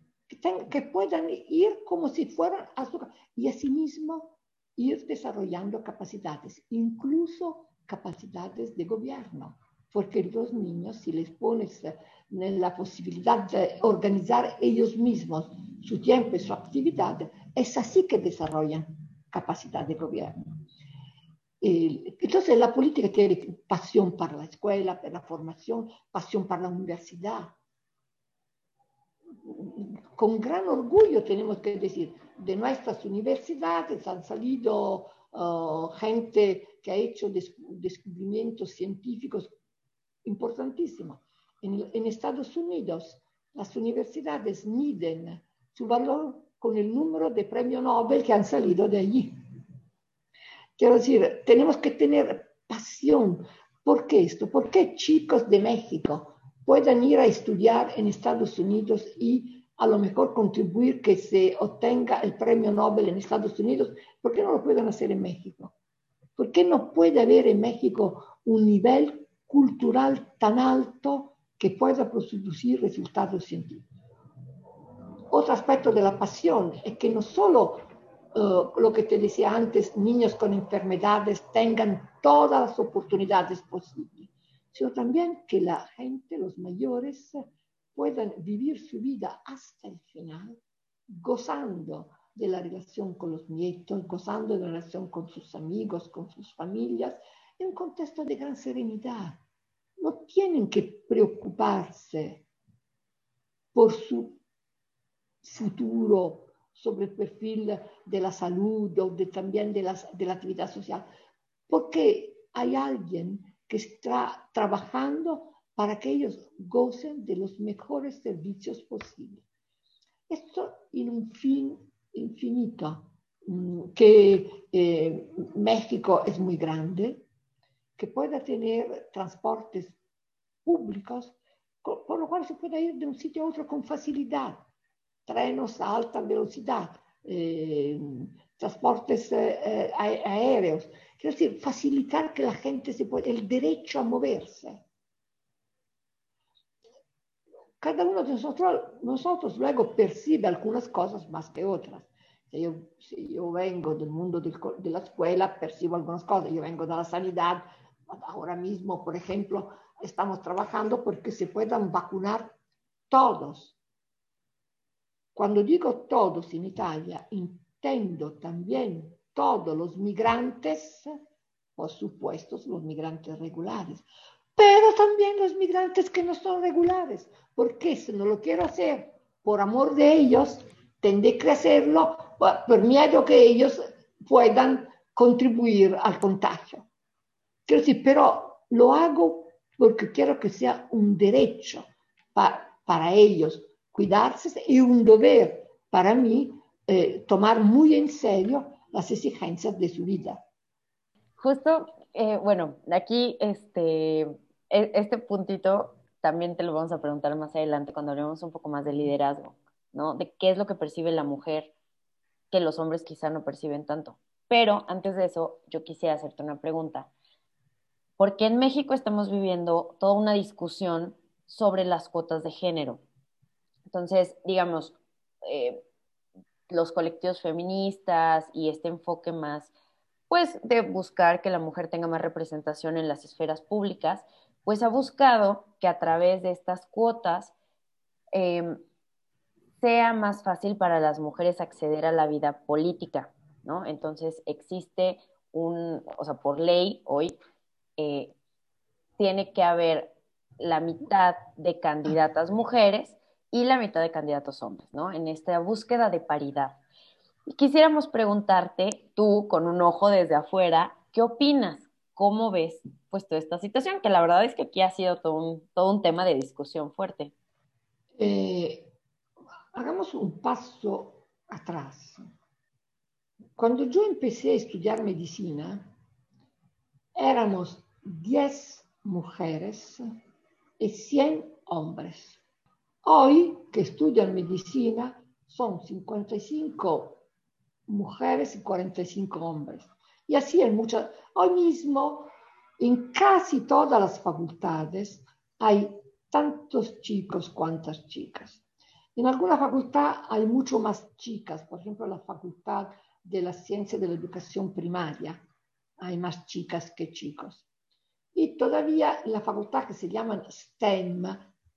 que, puedan ir como si fueran a su casa y asimismo ir desarrollando capacidades, incluso capacidades de gobierno, porque los niños, si les pones la posibilidad de organizar ellos mismos su tiempo y su actividad, es así que desarrollan capacidad de gobierno. Entonces la política tiene pasión para la escuela, para la formación, pasión para la universidad. con gran orgullo tenemos que decir, de nuestras universidades han salido uh, gente que ha hecho descubrimientos científicos importantísimos. En, en, Estados Unidos, las universidades miden su valor con el número de premios Nobel que han salido de allí. Quiero decir, tenemos que tener pasión. ¿Por qué esto? ¿Por qué chicos de México puedan ir a estudiar en Estados Unidos y a lo mejor contribuir que se obtenga el premio Nobel en Estados Unidos? ¿Por qué no lo pueden hacer en México? ¿Por qué no puede haber en México un nivel cultural tan alto que pueda producir resultados científicos? Otro aspecto de la pasión es que no solo uh, lo que te decía antes, niños con enfermedades tengan todas las oportunidades posibles, sino también que la gente, los mayores, puedan vivir su vida hasta el final, gozando de la relación con los nietos, gozando de la relación con sus amigos, con sus familias, en un contexto de gran serenidad. No tienen que preocuparse por su futuro sobre el perfil de la salud o de, también de, la actividad social, porque hay alguien que está trabajando para que ellos gocen de los mejores servicios posibles. Esto en un fin infinito, mm, que eh, México es muy grande, que pueda tener transportes públicos, por lo cual se puede ir de un sitio a otro con facilidad, trenos a alta velocidad, eh, transportes eh, aéreos, quiero decir, facilitar que la gente se pueda, el derecho a moverse cada uno de nosotros, luego percibe algunas cosas más que otras. Si yo, vengo del mundo de la escuela, percibo algunas cosas. Yo vengo de la sanidad. Ahora mismo, por ejemplo, estamos trabajando porque se puedan vacunar todos. Cuando digo todos en Italia, intendo también todos los migrantes, por supuesto, los migrantes regulares, pero también los migrantes que no son regulares, porque si no lo quiero hacer por amor de ellos, tendré que hacerlo por miedo que ellos puedan contribuir al contagio. Quiero decir, pero lo hago porque quiero que sea un derecho para, para ellos cuidarse y un deber para mí eh, tomar muy en serio las exigencias de su vida. Justo, eh, bueno, aquí este, e, este puntito también te lo vamos a preguntar más adelante cuando hablemos un poco más de liderazgo, ¿no? De qué es lo que percibe la mujer que los hombres quizá no perciben tanto. Pero antes de eso, yo quisiera hacerte una pregunta. ¿Por qué en México estamos viviendo toda una discusión sobre las cuotas de género? Entonces, digamos, eh, los colectivos feministas y este enfoque más, pues, de buscar que la mujer tenga más representación en las esferas públicas, pues ha buscado que a través de estas cuotas em, sea más fácil para las mujeres acceder a la vida política, ¿no? Entonces existe un, o sea, por ley hoy eh, tiene que haber la mitad de candidatas mujeres y la mitad de candidatos hombres, ¿no? En esta búsqueda de paridad. Y quisiéramos preguntarte, tú con un ojo desde afuera, ¿qué opinas? ¿Cómo ves pues toda esta situación? Que la verdad es que aquí ha sido todo un, todo un tema de discusión fuerte. Eh, hagamos un paso atrás. Cuando yo empecé a estudiar medicina, éramos 10 mujeres y 100 hombres. Hoy que estudian medicina son 55 mujeres y 45 hombres. Y así en muchas, hoy mismo en casi todas las facultades hay tantos chicos cuantas chicas. En alguna facultad hay mucho más chicas, por ejemplo, la Facultad de la Ciencia de la Educación Primaria, hay más chicas que chicos. Y todavía la facultad que se llaman STEM,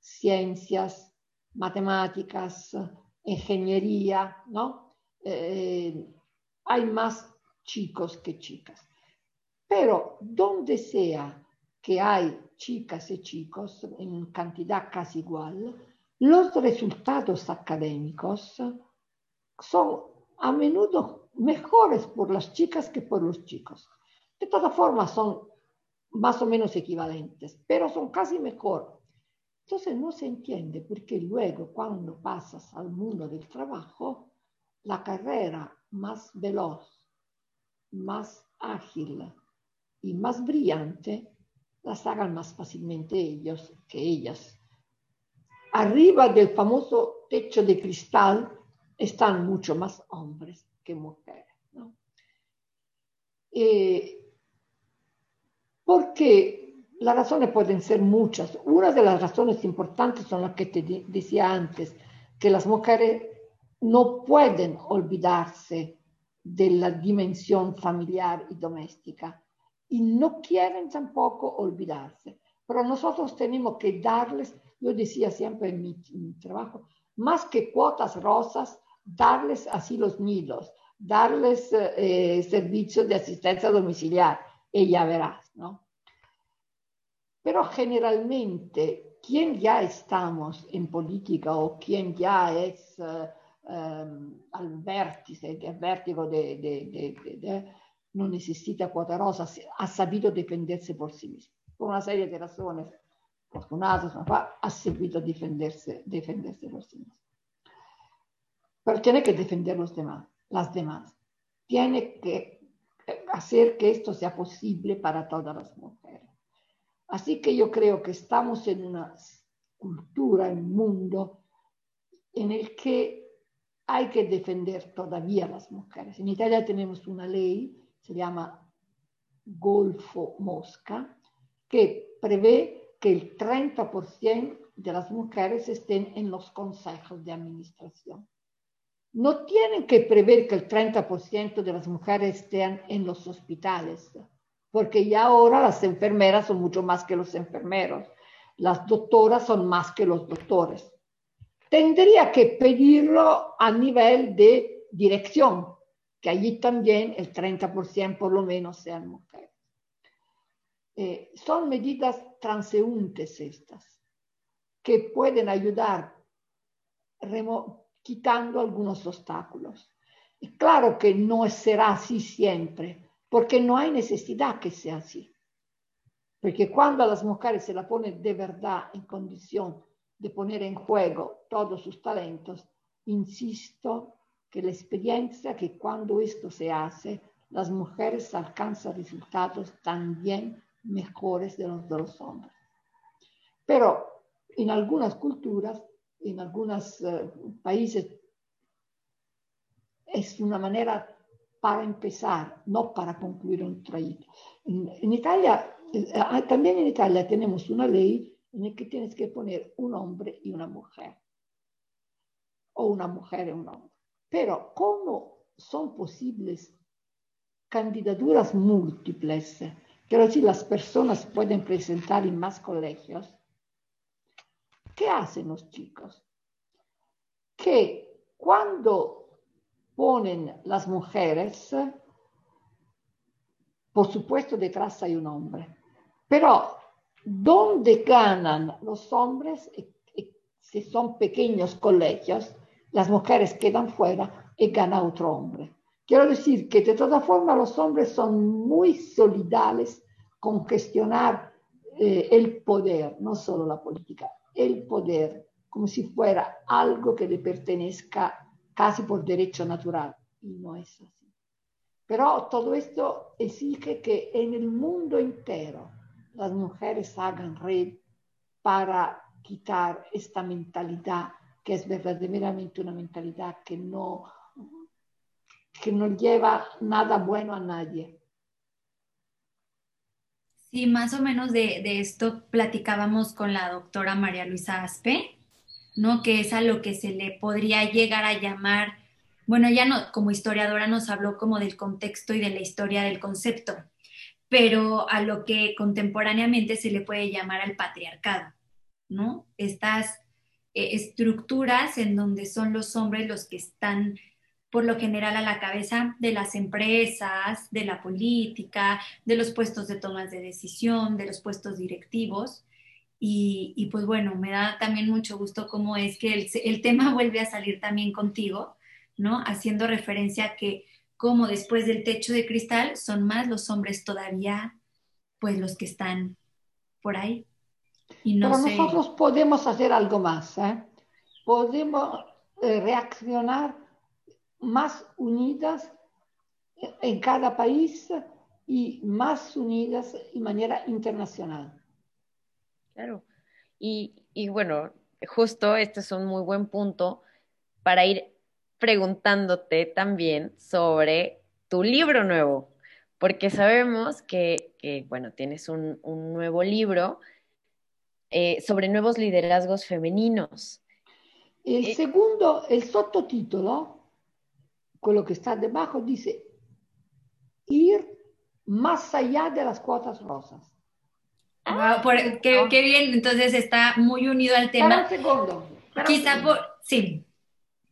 ciencias, matemáticas, ingeniería, ¿no? Eh, hay más chicos que chicas. Pero donde sea que hay chicas y chicos en cantidad casi igual, los resultados académicos son a menudo mejores por las chicas que por los chicos. De todas formas, son más o menos equivalentes, pero son casi mejor. Entonces no se entiende por qué luego cuando pasas al mundo del trabajo, la carrera más veloz, más ágil y más brillante las hagan más fácilmente ellos que ellas. Arriba del famoso techo de cristal están mucho más hombres que mujeres. ¿no? Eh, porque las razones pueden ser muchas. Una de las razones importantes son las que te decía antes, que las mujeres no pueden olvidarse de la dimensión familiar y doméstica y no quieren tampoco olvidarse. Pero nosotros tenemos que darles, yo decía siempre en mi, trabajo, más que cuotas rosas, darles así los nidos, darles eh, servicios de asistencia domiciliar ya verás, ¿no? Pero generalmente, quien ya estamos en política o quien ya es uh, um, al vértice, del vértigo de, no necesita cuota rosa, ha sabido defenderse por sí mismo. Por una serie de razones afortunadas, ha sabido defenderse, defenderse por sí mismo. Pero tiene que defender los demás, las demás. Tiene que hacer que esto sea posible para todas las mujeres. Así que yo creo que estamos en una cultura, en un mundo en el que hay que defender todavía a las mujeres. En Italia tenemos una ley, se llama Golfo Mosca, que prevé que el 30% de las mujeres estén en los consejos de administración. No tienen que prever que el 30% de las mujeres estén en los hospitales, porque ya ahora las enfermeras son mucho más que los enfermeros, las doctoras son más que los doctores. Tendría que pedirlo a nivel de dirección, que allí también el 30% por lo menos sean mujeres. Eh, son medidas transeúntes estas, que pueden ayudar quitando algunos obstáculos. Y claro que no será así siempre, porque no hay necesidad que sea así. Porque cuando a las mujeres se la pone de verdad en condición de poner en juego todos sus talentos, insisto que la experiencia que cuando esto se hace, las mujeres alcanzan resultados también mejores de los de los hombres. Pero en algunas culturas, en algunos uh, países, es una manera para empezar, no para concluir un trayecto. En, Italia, eh, ah, también en Italia tenemos una ley en la que tienes que poner un hombre y una mujer, o una mujer y un hombre. Pero ¿cómo son posibles candidaturas múltiples? Quiero decir, las personas pueden presentar en más colegios. ¿Qué hacen los chicos? Que cuando ponen las mujeres, por supuesto detrás hay un hombre, pero donde ganan los hombres, si son pequeños colegios, las mujeres quedan fuera y gana otro hombre. Quiero decir que de todas formas los hombres son muy solidales con gestionar eh, el poder, no solo la política, el poder, como si fuera algo que le pertenezca casi por derecho natural, y no es así. Pero todo esto exige que en el mundo entero las mujeres hagan red para quitar esta mentalidad que es verdaderamente una mentalidad que no, que no lleva nada bueno a nadie. Sí, más o menos de, de esto platicábamos con la doctora María Luisa Aspe, ¿no? Que es a lo que se le podría llegar a llamar, bueno, ya no, como historiadora nos habló como del contexto y de la historia del concepto, pero a lo que contemporáneamente se le puede llamar al patriarcado, ¿no? Estas eh, estructuras en donde son los hombres los que están por lo general a la cabeza de las empresas, de la política, de los puestos de tomas de decisión, de los puestos directivos, Y, pues bueno, me da también mucho gusto cómo es que el, el, tema vuelve a salir también contigo, ¿no? Haciendo referencia a que como después del techo de cristal son más los hombres todavía, pues los que están por ahí. Y no Pero nosotros podemos hacer algo más, ¿eh? Podemos eh, reaccionar más unidas en cada país y más unidas de manera internacional. Claro. Y, y bueno, justo este es un muy buen punto para ir preguntándote también sobre tu libro nuevo, porque sabemos que, que bueno, tienes un, un nuevo libro eh, sobre nuevos liderazgos femeninos. El eh, segundo, el sottotítulo, quello que está debajo, dice ir más allá de las cuotas rosas. Ah, qué, bien, entonces está muy unido al tema. un segundo. Quizá por, sí.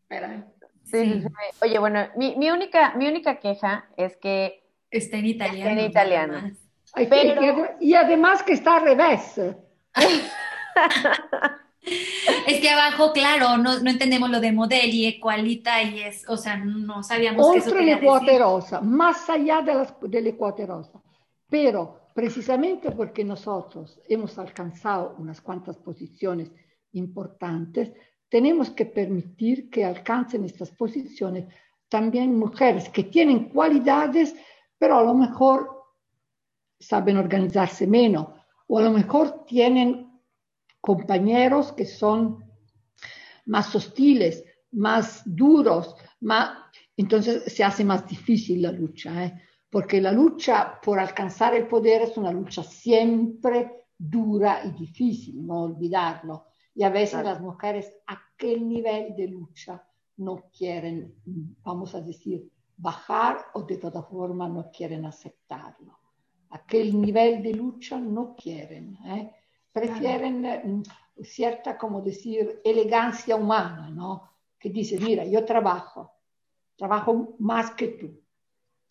Espera. Sí, Oye, bueno, mi, mi, única, mi única queja es que está en italiano. en italiano. y además que está al revés. es que abajo, claro, no, no, entendemos lo de modelli, equalita y es, o sea, no sabíamos que eso quería rosa, más allá de, las, de cuote rosa. Pero precisamente porque nosotros hemos alcanzado unas cuantas posiciones importantes, tenemos que permitir que alcancen estas posiciones también mujeres que tienen cualidades, pero a lo mejor saben organizarse menos, o a lo mejor tienen compañeros que son más hostiles, más duros, más... entonces se hace más difícil la lucha, ¿eh? Porque la lucha por alcanzar el poder es una lucha siempre dura y difícil, no olvidarlo. Y a veces las mujeres a aquel nivel de lucha no quieren, vamos a decir, bajar o de todas formas no quieren aceptarlo. Aquel nivel de lucha no quieren. ¿eh? prefieren mm, cierta, como decir, elegancia humana, ¿no? Que dice, mira, yo trabajo, trabajo más que tú,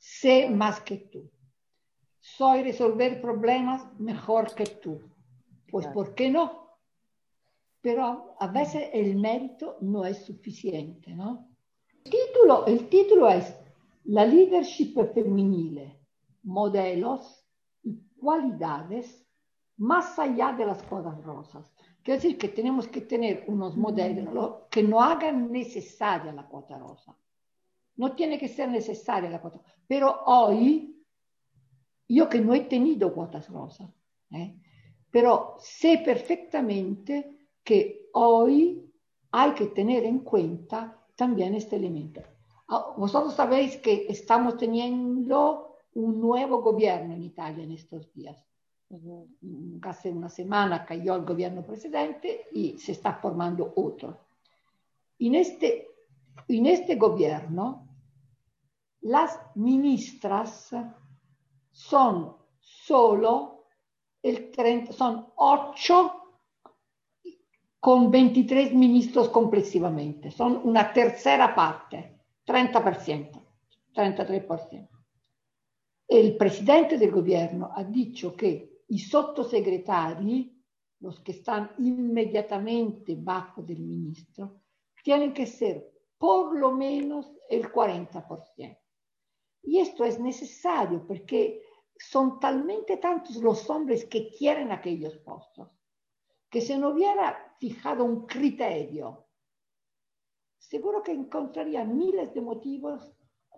sé más que tú, soy resolver problemas mejor que tú. Pues, ¿por qué no? Pero a veces el mérito no es suficiente, ¿no? El título, el título es La leadership femenile, modelos y cualidades más allá de las cuotas rosas. Quiere decir que tenemos que tener unos modelos que no hagan necesaria la cuota rosa. No tiene que ser necesaria la cuota Pero hoy, yo que no he tenido cuotas rosas, ¿eh? pero sé perfectamente que hoy hay que tener en cuenta también este elemento. Ah, vosotros sabéis que estamos teniendo un nuevo gobierno en Italia en estos días hace una semana cayó el gobierno precedente y se está formando otro. En este, en este gobierno, las ministras son solo el 30, son 8 con 23 ministros complessivamente, son una tercera parte, 30%, 33%. El presidente del gobierno ha dicho que i sottosegretari, los que están inmediatamente bajo del ministro, tienen que ser por lo menos el 40%. Y esto es necesario porque son talmente tantos los hombres que quieren aquellos puestos, que si no hubiera fijado un criterio, seguro que encontraría miles de motivos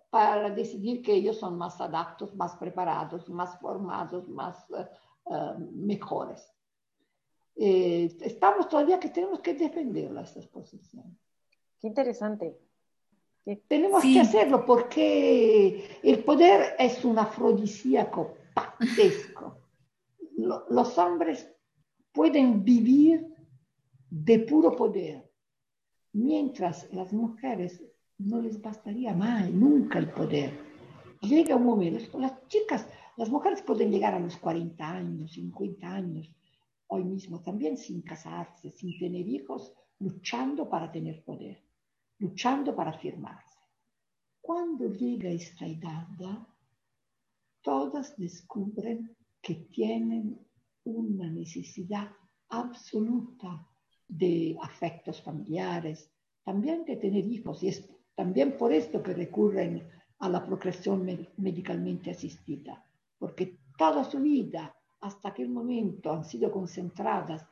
para decidir que ellos son más adaptos, más preparados, más formados, más uh, mejores. Eh, estamos todavía que tenemos que defenderla, esta exposición. Qué interesante. Tenemos sí. que hacerlo porque el poder es un afrodisíaco patesco. Los hombres pueden vivir de puro poder, mientras las mujeres no les bastaría más, nunca el poder. Llega un momento, las chicas las mujeres pueden llegar a los 40 años, 50 años, hoy mismo también sin casarse, sin tener hijos, luchando para tener poder, luchando para afirmarse. Cuando llega esta edad, todas descubren que tienen una necesidad absoluta de afectos familiares, también de tener hijos. Y es también por esto que recurren a la procreación medicalmente asistida, porque toda su vida, hasta aquel momento, han sido concentradas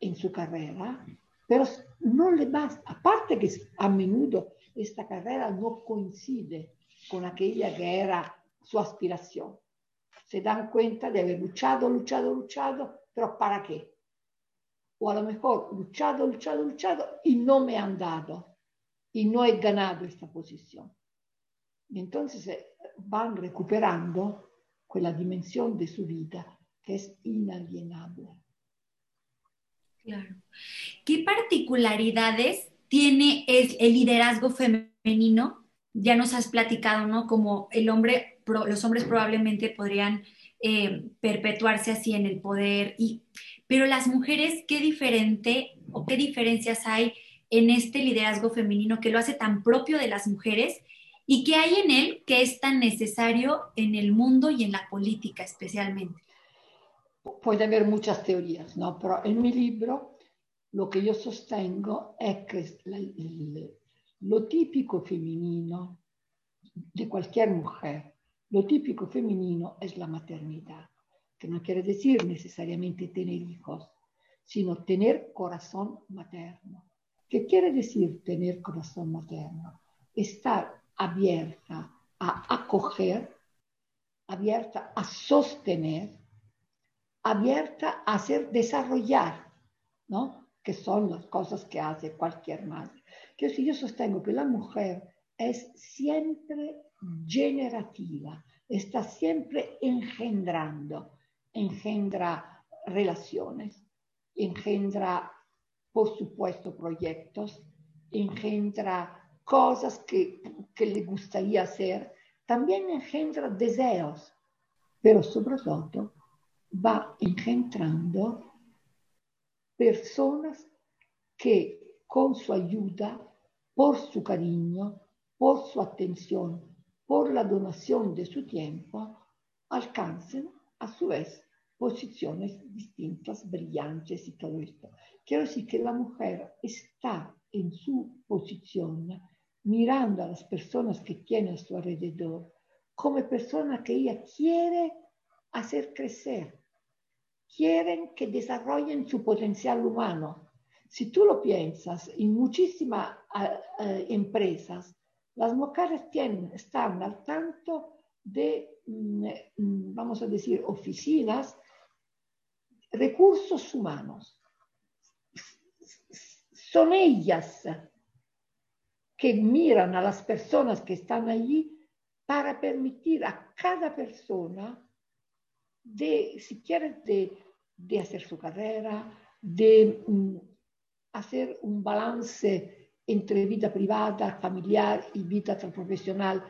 en su carrera, pero no le basta, aparte que a menudo esta carrera no coincide con aquella que era su aspiración. Se dan cuenta de haber luchado, luchado, luchado, pero ¿para qué? O a lo mejor luchado, luchado, luchado y no me han dado y no he ganado esta posición. Y entonces eh, van recuperando quella dimensión de su vida que es inalienable. Claro. ¿Qué particularidades tiene el, liderazgo femenino? Ya nos has platicado, ¿no? Como el hombre, los hombres probablemente podrían eh, perpetuarse así en el poder, y, pero las mujeres, ¿qué diferente o qué diferencias hay en este liderazgo femenino que lo hace tan propio de las mujeres y qué hay en él que es tan necesario en el mundo y en la política especialmente? Puede haber muchas teorías, ¿no? Pero en mi libro lo que yo sostengo es que lo típico femenino de cualquier mujer, lo típico femenino es la maternidad, que no quiere decir necesariamente tener hijos, sino tener corazón materno. ¿Qué quiere decir tener corazón materno? Estar abierta a acoger, abierta a sostener abierta a hacer desarrollar, ¿no? Que son las cosas que hace cualquier madre. Que si yo sostengo que la mujer es siempre generativa, está siempre engendrando, engendra relaciones, engendra, por supuesto, proyectos, engendra cosas que, que le gustaría hacer, también engendra deseos, pero sobre todo va engendrando personas que con su ayuda, por su cariño, por su atención, por la donación de su tiempo, alcancen a su vez posiciones distintas, brillantes y todo esto. Quiero decir que la mujer está en su posición mirando a las personas que tiene a su alrededor como personas que ella quiere hacer crecer, quieren que desarrollen su potencial humano. Si tú lo piensas, en muchísimas uh, empresas, las mujeres tienen, están al tanto de, mm, vamos a decir, oficinas, recursos humanos. Son ellas que miran a las personas que están allí para permitir a cada persona de, si quieres, de de hacer su carrera, de mm, hacer un balance entre vida privada, familiar y vida profesional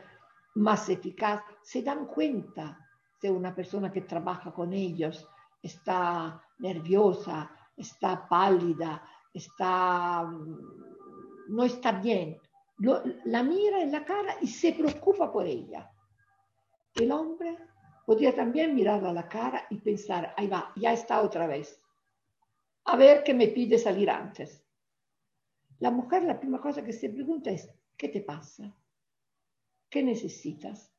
más eficaz, se dan cuenta si una persona que trabaja con ellos está nerviosa, está pálida, está, mm, no está bien. la mira en la cara y se preocupa por ella. El hombre podría también mirarla a la cara y pensar, ahí va, ya está otra vez. A ver qué me pide salir antes. La mujer la primera cosa que se pregunta es, ¿qué te pasa? ¿Qué necesitas?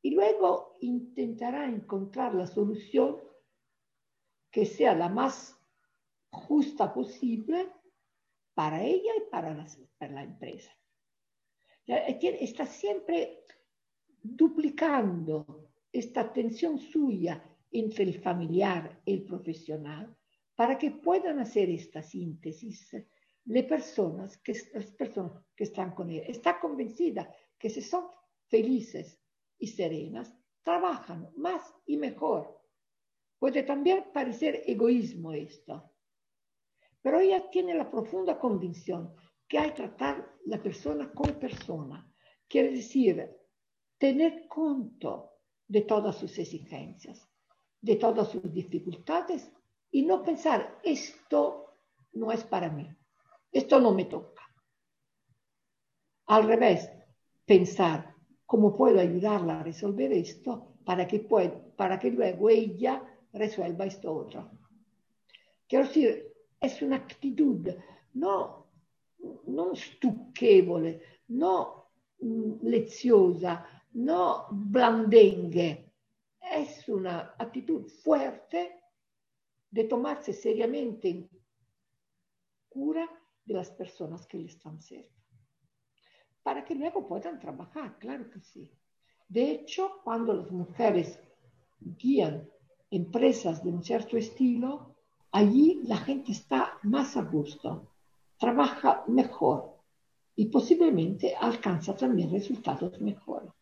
Y luego intentará encontrar la solución que sea la más justa posible para ella y para la, para la empresa. Está siempre duplicando esta tensión suya entre el familiar y el profesional para que puedan hacer esta síntesis las personas que, las personas que están con él. Está convencida que si son felices y serenas, trabajan más y mejor. Puede también parecer egoísmo esto, pero ella tiene la profunda convicción que hay que tratar la persona como persona. Quiere decir, tener cuenta de todas sus exigencias, de todas sus dificultades y no pensar, esto no es para mí, esto no me toca. Al revés, pensar cómo puedo ayudarla a resolver esto para que, para que luego ella resuelva esto otro. quiero decir, es una actitud no, non stucchevole, no mm, leziosa, no blandengue. Es una actitud fuerte de tomarse seriamente cura de las personas que le están cerca, para que luego puedan trabajar, claro que sí. De hecho, cuando las mujeres guían empresas de un cierto estilo, allí la gente está más a gusto, trabaja mejor y posiblemente alcanza también resultados mejores.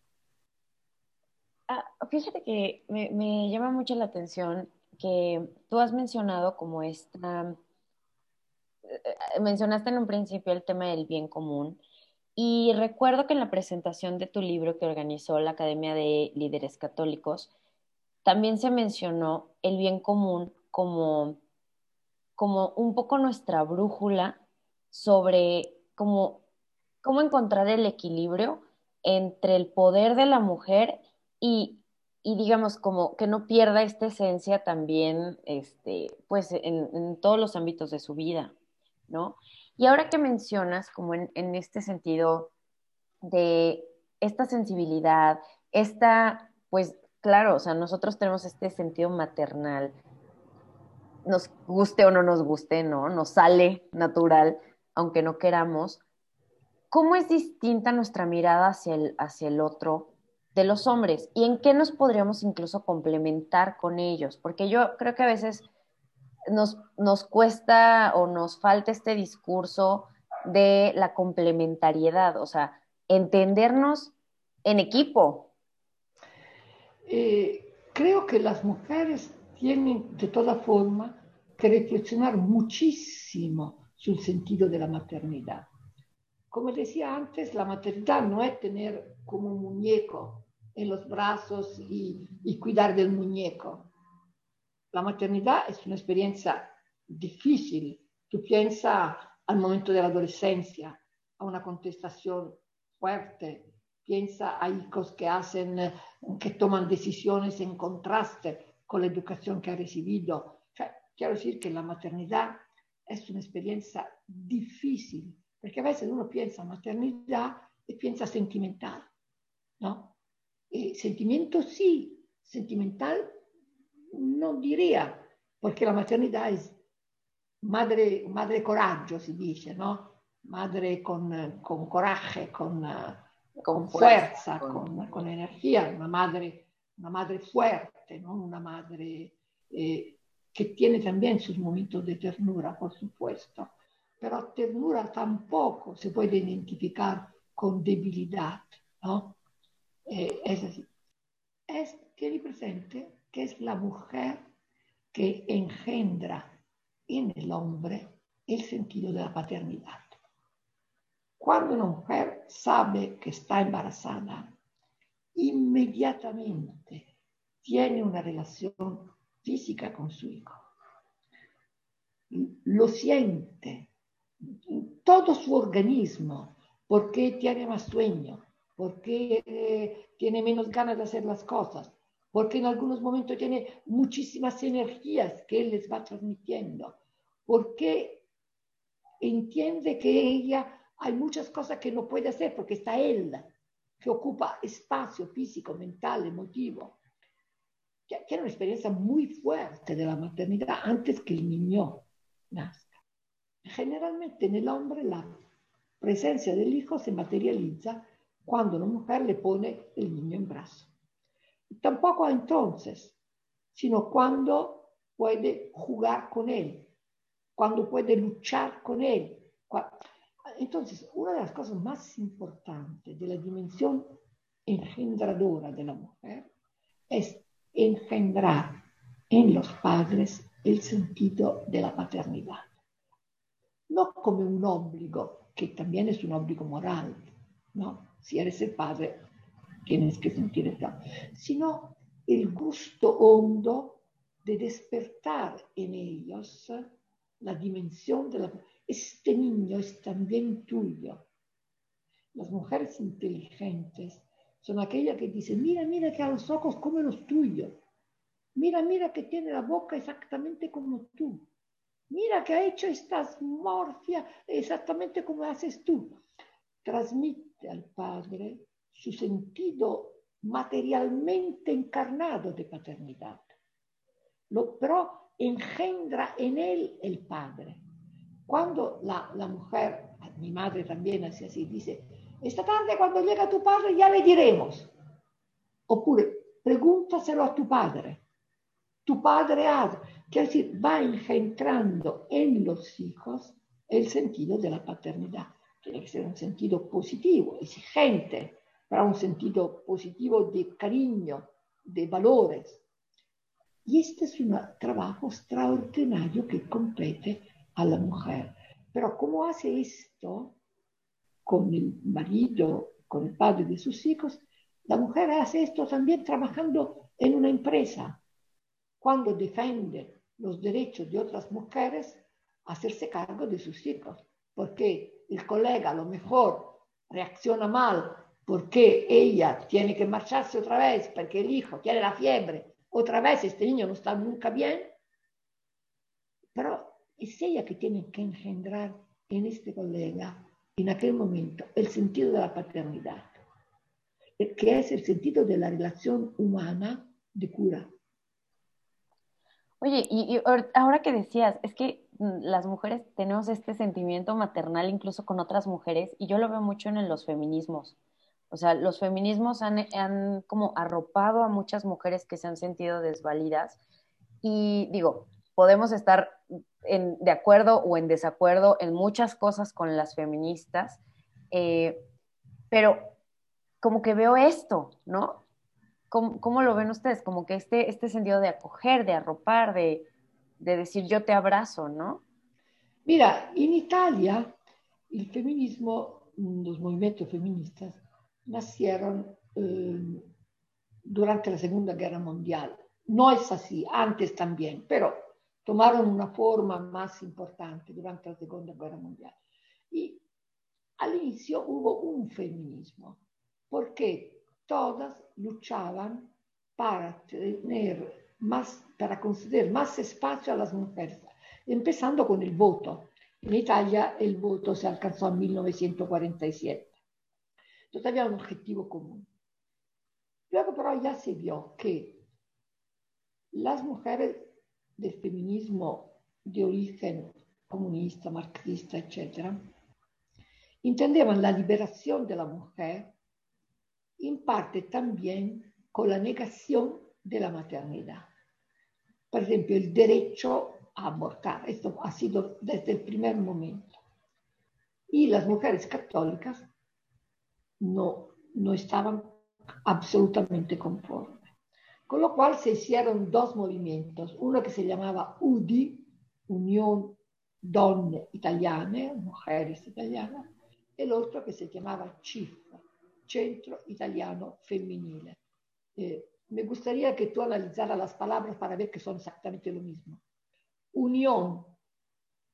Ah, fíjate que me, me, llama mucho la atención que tú has mencionado como esta, eh, mencionaste en un principio el tema del bien común y recuerdo que en la presentación de tu libro que organizó la Academia de Líderes Católicos, también se mencionó el bien común como, como un poco nuestra brújula sobre cómo, cómo encontrar el equilibrio entre el poder de la mujer y, y digamos como que no pierda esta esencia también, este, pues en, en, todos los ámbitos de su vida, ¿no? Y ahora que mencionas como en, en este sentido de esta sensibilidad, esta, pues claro, o sea, nosotros tenemos este sentido maternal, nos guste o no nos guste, ¿no? Nos sale natural, aunque no queramos. ¿Cómo es distinta nuestra mirada hacia el, hacia el otro de los hombres y en qué nos podríamos incluso complementar con ellos, porque yo creo que a veces nos, nos cuesta o nos falta este discurso de la complementariedad, o sea, entendernos en equipo. Eh, creo que las mujeres tienen de toda forma que reflexionar muchísimo sul sentido de la maternidad. Como decía antes, la maternidad no es tener como un muñeco en los brazos y, y cuidar del muñeco. La maternidad es una experiencia difícil. Tú piensas al momento de la adolescencia, a una contestación fuerte, piensa a hijos que hacen, que toman decisiones en contraste con la educación que ha recibido. Cioè, quiero decir que la maternidad es una experiencia difícil, porque a veces uno piensa maternidad y piensa sentimental, ¿no? Eh, sentimiento sí, sentimental no diría, porque la maternidad es madre, madre coraggio, si dice, ¿no? Madre con, con coraje, con, con fuerza, con, con, energía, una madre, una madre fuerte, ¿no? Una madre eh, que tiene también sus momentos de ternura, por supuesto, pero ternura tampoco se puede identificar con debilidad, ¿no? Eh, es así. Es, presente que es la mujer que engendra en el hombre el sentido de la paternidad. Cuando una mujer sabe que está embarazada, inmediatamente tiene una relación física con su hijo. Lo siente, todo su organismo, porque tiene más sueño, porque eh, tiene menos ganas de hacer las cosas, porque en algunos momentos tiene muchísimas energías que él les va transmitiendo, porque entiende que ella hay muchas cosas que no puede hacer porque está él, que ocupa espacio físico, mental, emotivo. Tiene una experiencia muy fuerte de la maternidad antes que el niño nazca. Generalmente en el hombre la presencia del hijo se materializa cuando una mujer le pone el niño en brazo. Tampoco entonces, sino cuando puede jugar con él, cuando puede luchar con él. Entonces, una de las cosas más importantes de la dimensión engendradora de la mujer es engendrar en los padres el sentido de la paternidad. No como un obligo, que también es un obligo moral, ¿no? Si eres el padre, tienes que sentir esto, sino el gusto hondo de despertar en ellos la dimensión de la... Este niño es también tuyo. Las mujeres inteligentes son aquellas que dicen, mira, mira que a los ojos como los tuyos. Mira, mira que tiene la boca exactamente como tú. mira que ha hecho esta morfia exactamente como haces tú. Transmite al padre su sentido materialmente encarnado de paternidad. Lo, pero engendra en él el padre. Cuando la, la mujer, mi madre también hace así, dice, esta tarde cuando llega tu padre ya le diremos. Oppure, pregúntaselo a tu padre. Tu padre ha, quiere decir, va engendrando en los hijos el sentido de la paternidad. Tiene que ser un sentido positivo, exigente, para un sentido positivo de cariño, de valores. Y este es un trabajo extraordinario que compete a la mujer. Pero ¿cómo hace esto con el marido, con el padre de sus hijos? La mujer hace esto también trabajando en una empresa. Cuando defiende los derechos de otras mujeres, hacerse cargo de sus hijos. Porque el colega a lo mejor reacciona mal porque ella tiene que marcharse otra vez, porque el hijo tiene la fiebre, otra vez este niño no está nunca bien, pero es ella que tiene que engendrar en este colega, en aquel momento, el sentido de la paternidad, que es el sentido de la relación humana de cura. Oye, y, ahora que decías, es que las mujeres tenemos este sentimiento maternal incluso con otras mujeres, y yo lo veo mucho en los feminismos. O sea, los feminismos han, como arropado a muchas mujeres que se han sentido desvalidas y digo, podemos estar de acuerdo o en desacuerdo en muchas cosas con las feministas, eh, pero como que veo esto, ¿no? ¿Cómo, lo ven ustedes? Como que este, este sentido de acoger, de arropar, de, de decir yo te abrazo, ¿no? Mira, en Italia el feminismo, los movimientos feministas, nacieron eh, durante la Segunda Guerra Mundial. No es así, antes también, pero tomaron una forma más importante durante la Segunda Guerra Mundial. Y al inicio hubo un feminismo, porque todas luchaban para tener más, para conceder más espacio a las mujeres, empezando con el voto. En Italia el voto se alcanzó en 1947. Entonces había un objetivo común. Luego pero ya se vio que las mujeres del feminismo de origen comunista, marxista, etc., entendían la liberación de la mujer en parte también con la negación de la maternidad. Por ejemplo, el derecho a abortar. Esto ha sido desde el primer momento. Y las mujeres católicas no, no estaban absolutamente conformes. Con lo cual se hicieron dos movimientos, uno que se llamaba UDI, Unión Donne Italiane, Mujeres Italianas, el otro que se llamaba CIF, Centro Italiano Femminile. Eh, me gustaría que tú analizaras las palabras para ver que son exactamente lo mismo. Unión,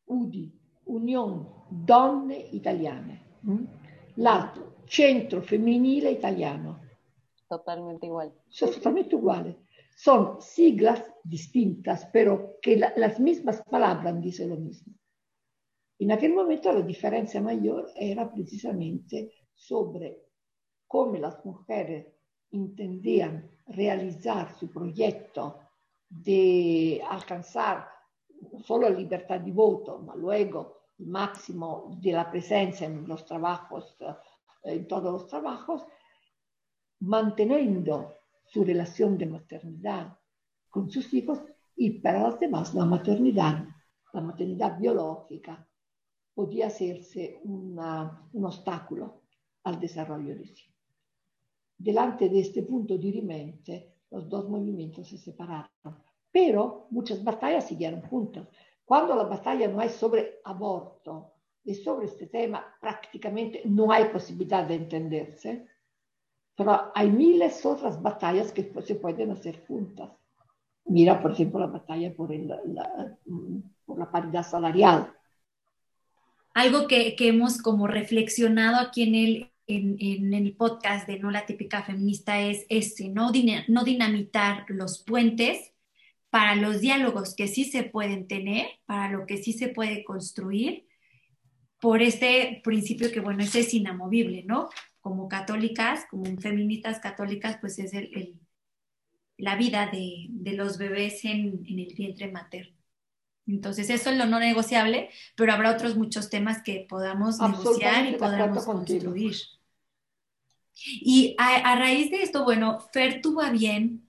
UDI, Unión Donne Italiane. L'altro, Centro Femminile Italiano. Totalmente igual. Son totalmente iguales. Son siglas distintas, pero que la, las mismas palabras dicen lo mismo. En aquel momento la diferencia mayor era precisamente sobre cómo las mujeres entendían realizar su proyecto de alcanzar no solo la libertad de voto, pero luego el máximo de la presencia en los trabajos en todos los trabajos, manteniendo su relación de maternidad con sus hijos y para los demás la maternidad, la maternidad biológica, hacerse una, un obstáculo al desarrollo de sí. Delante de este punto dirimente, los dos movimientos se separaron, pero muchas batallas siguieron juntas. Cuando la batalla no es sobre aborto, y sobre este tema prácticamente no hay posibilidad de entenderse, pero hay miles otras batallas que se pueden hacer juntas. Mira, por ejemplo, la batalla por, la, paridad salarial. Algo que, que, hemos como reflexionado aquí en el, en, en, el podcast de No la típica feminista es este, no, no dinamitar los puentes para los diálogos que sí se pueden tener, para lo que sí se puede construir, por este principio que, bueno, ese es inamovible, ¿no? Como católicas, como feministas católicas, pues es el, la vida de, los bebés en, el vientre materno. Entonces, eso es lo no negociable, pero habrá otros muchos temas que podamos negociar y podamos construir. Y a, raíz de esto, bueno, Fer tuvo a bien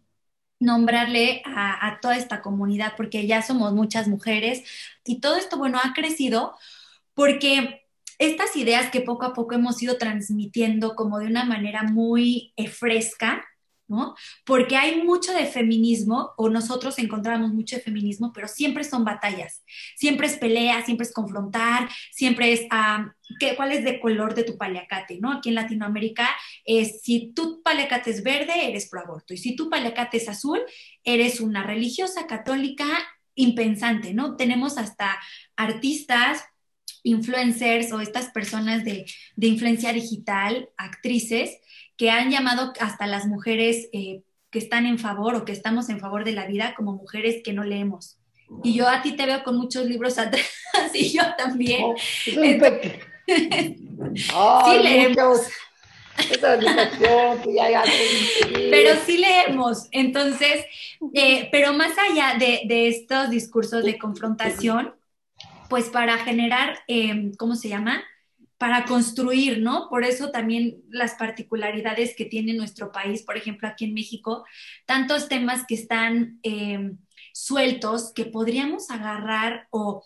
nombrarle a, a, toda esta comunidad, porque ya somos muchas mujeres y todo esto, bueno, ha crecido porque estas ideas que poco a poco hemos ido transmitiendo como de una manera muy eh, fresca, ¿no? Porque hay mucho de feminismo, o nosotros encontramos mucho de feminismo, pero siempre son batallas, siempre es pelea, siempre es confrontar, siempre es ah, ¿qué, cuál es de color de tu paliacate, ¿no? Aquí en Latinoamérica es si tu paliacate es verde, eres pro aborto, y si tu paliacate es azul, eres una religiosa católica impensante, ¿no? Tenemos hasta artistas influencers o estas personas de, influencia digital, actrices, que han llamado hasta las mujeres eh, que están en favor o que estamos en favor de la vida como mujeres que no leemos. Y yo a ti te veo con muchos libros atrás y yo también. Oh, sí leemos. pero sí leemos. Entonces, eh, pero más allá de, de estos discursos de confrontación, pues para generar, em, ¿cómo se llama? Para construir, ¿no? Por eso también las particularidades que tiene nuestro país, por ejemplo, aquí en México, tantos temas que están em, sueltos que podríamos agarrar o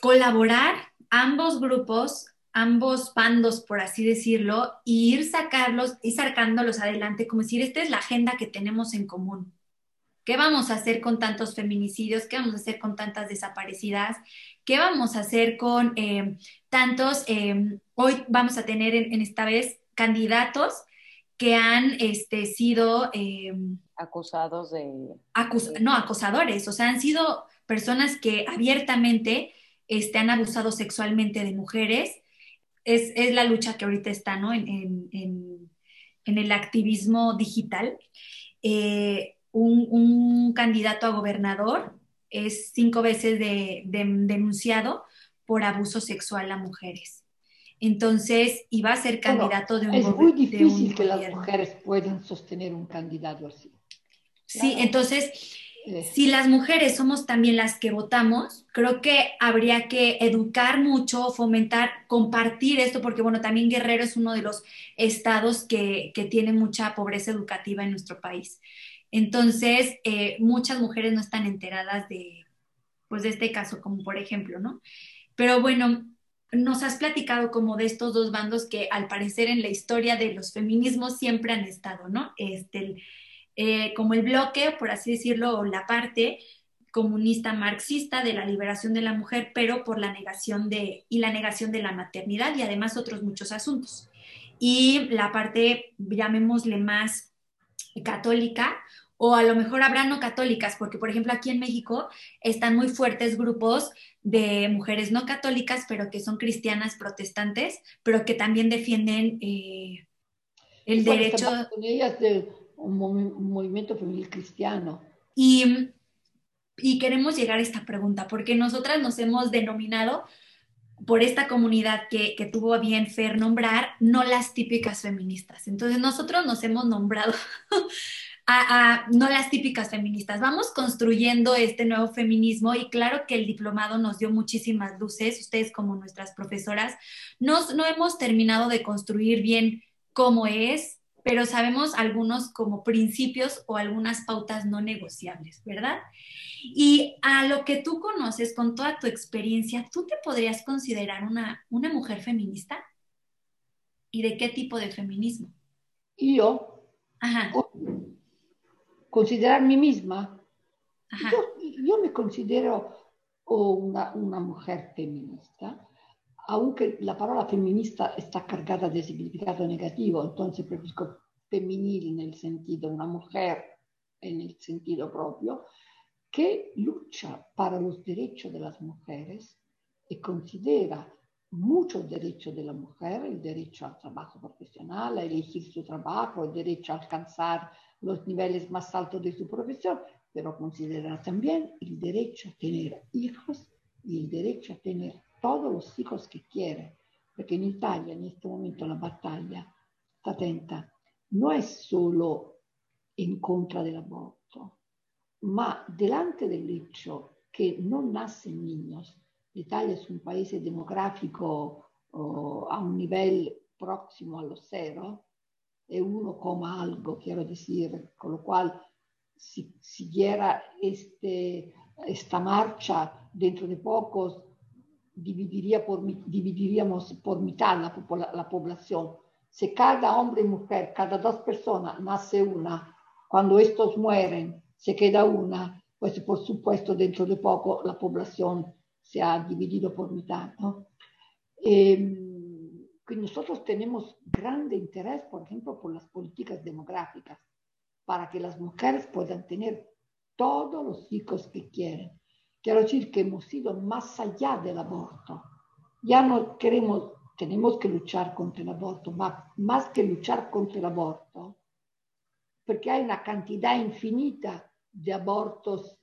colaborar ambos grupos ambos bandos, por así decirlo, y ir sacarlos, y sacándolos adelante, como decir, esta es la agenda que tenemos en común. ¿Qué vamos a hacer con tantos feminicidios? ¿Qué vamos a hacer con tantas desaparecidas? ¿Qué vamos a hacer con eh, tantos? Eh, hoy vamos a tener en, esta vez candidatos que han este, sido eh, acusados de, No, acosadores, o sea, han sido personas que abiertamente este, han abusado sexualmente de mujeres. Es, la lucha que ahorita está ¿no? en, el activismo digital un, candidato a gobernador es cinco veces denunciado por abuso sexual a mujeres. Entonces, iba a ser candidato de un Es muy difícil que las mujeres puedan sostener un candidato así. Sí, entonces, eh. si las mujeres somos también las que votamos, creo que habría que educar mucho, fomentar, compartir esto, porque bueno, también Guerrero es uno de los estados que, que tiene mucha pobreza educativa en nuestro país. Entonces, eh, muchas mujeres no están enteradas de, pues, de este caso, como por ejemplo, ¿no? Pero bueno, nos has platicado como de estos dos bandos que al parecer en la historia de los feminismos siempre han estado, ¿no? Este, eh, como el bloque, por así decirlo, la parte comunista marxista de la liberación de la mujer, pero por la negación de, y la negación de la maternidad y además otros muchos asuntos. Y la parte, llamémosle más católica o a lo mejor habrá no católicas, porque por ejemplo aquí en México están muy fuertes grupos de mujeres no católicas, pero que son cristianas protestantes, pero que también defienden eh, el derecho... Con ellas de un, movimiento femenil cristiano. Y, y queremos llegar a esta pregunta, porque nosotras nos hemos denominado por esta comunidad que, que, tuvo a bien Fer nombrar, no las típicas feministas. Entonces nosotros nos hemos nombrado a, no las típicas feministas. Vamos construyendo este nuevo feminismo y claro que el diplomado nos dio muchísimas luces, ustedes como nuestras profesoras, nos, no hemos terminado de construir bien cómo es, pero sabemos algunos como principios o algunas pautas no negociables, ¿verdad? Y a lo que tú conoces con toda tu experiencia, ¿tú te podrías considerar una, una mujer feminista? ¿Y de qué tipo de feminismo? Yo. Ajá considerar mí misma. Yo, me considero una, una, mujer feminista, aunque la palabra feminista está cargada de significado negativo, entonces prefiero femenil en el sentido, una mujer en el sentido propio, que lucha para los derechos de las mujeres y considera muchos derechos de la mujer, el derecho al trabajo profesional, a elegir su trabajo, el derecho a alcanzar los niveles más altos de su profesión, pero considera también el derecho a tener hijos y el derecho a tener todos los hijos que quiere, porque en Italia en este momento la batalla, está atenta, no es solo en contra del aborto, ma delante del hecho que no nacen niños, l'Italia es un paese demografico oh, a un nivel próximo a los es uno coma algo, quiero decir, con lo cual si siguiera este, esta marcha dentro de pocos, dividiría por, dividiríamos por mitad la, la población. Si cada hombre y mujer, cada dos personas nace una, cuando estos mueren, se queda una, pues por supuesto dentro de poco la población se ha dividido por mitad. ¿no? Eh, nosotros tenemos grande interés, por ejemplo, por las políticas demográficas, para que las mujeres puedan tener todos los hijos que quieren. Quiero decir que hemos ido más allá del aborto. Ya no queremos, tenemos que luchar contra el aborto, más que luchar contra el aborto, porque hay una cantidad infinita de abortos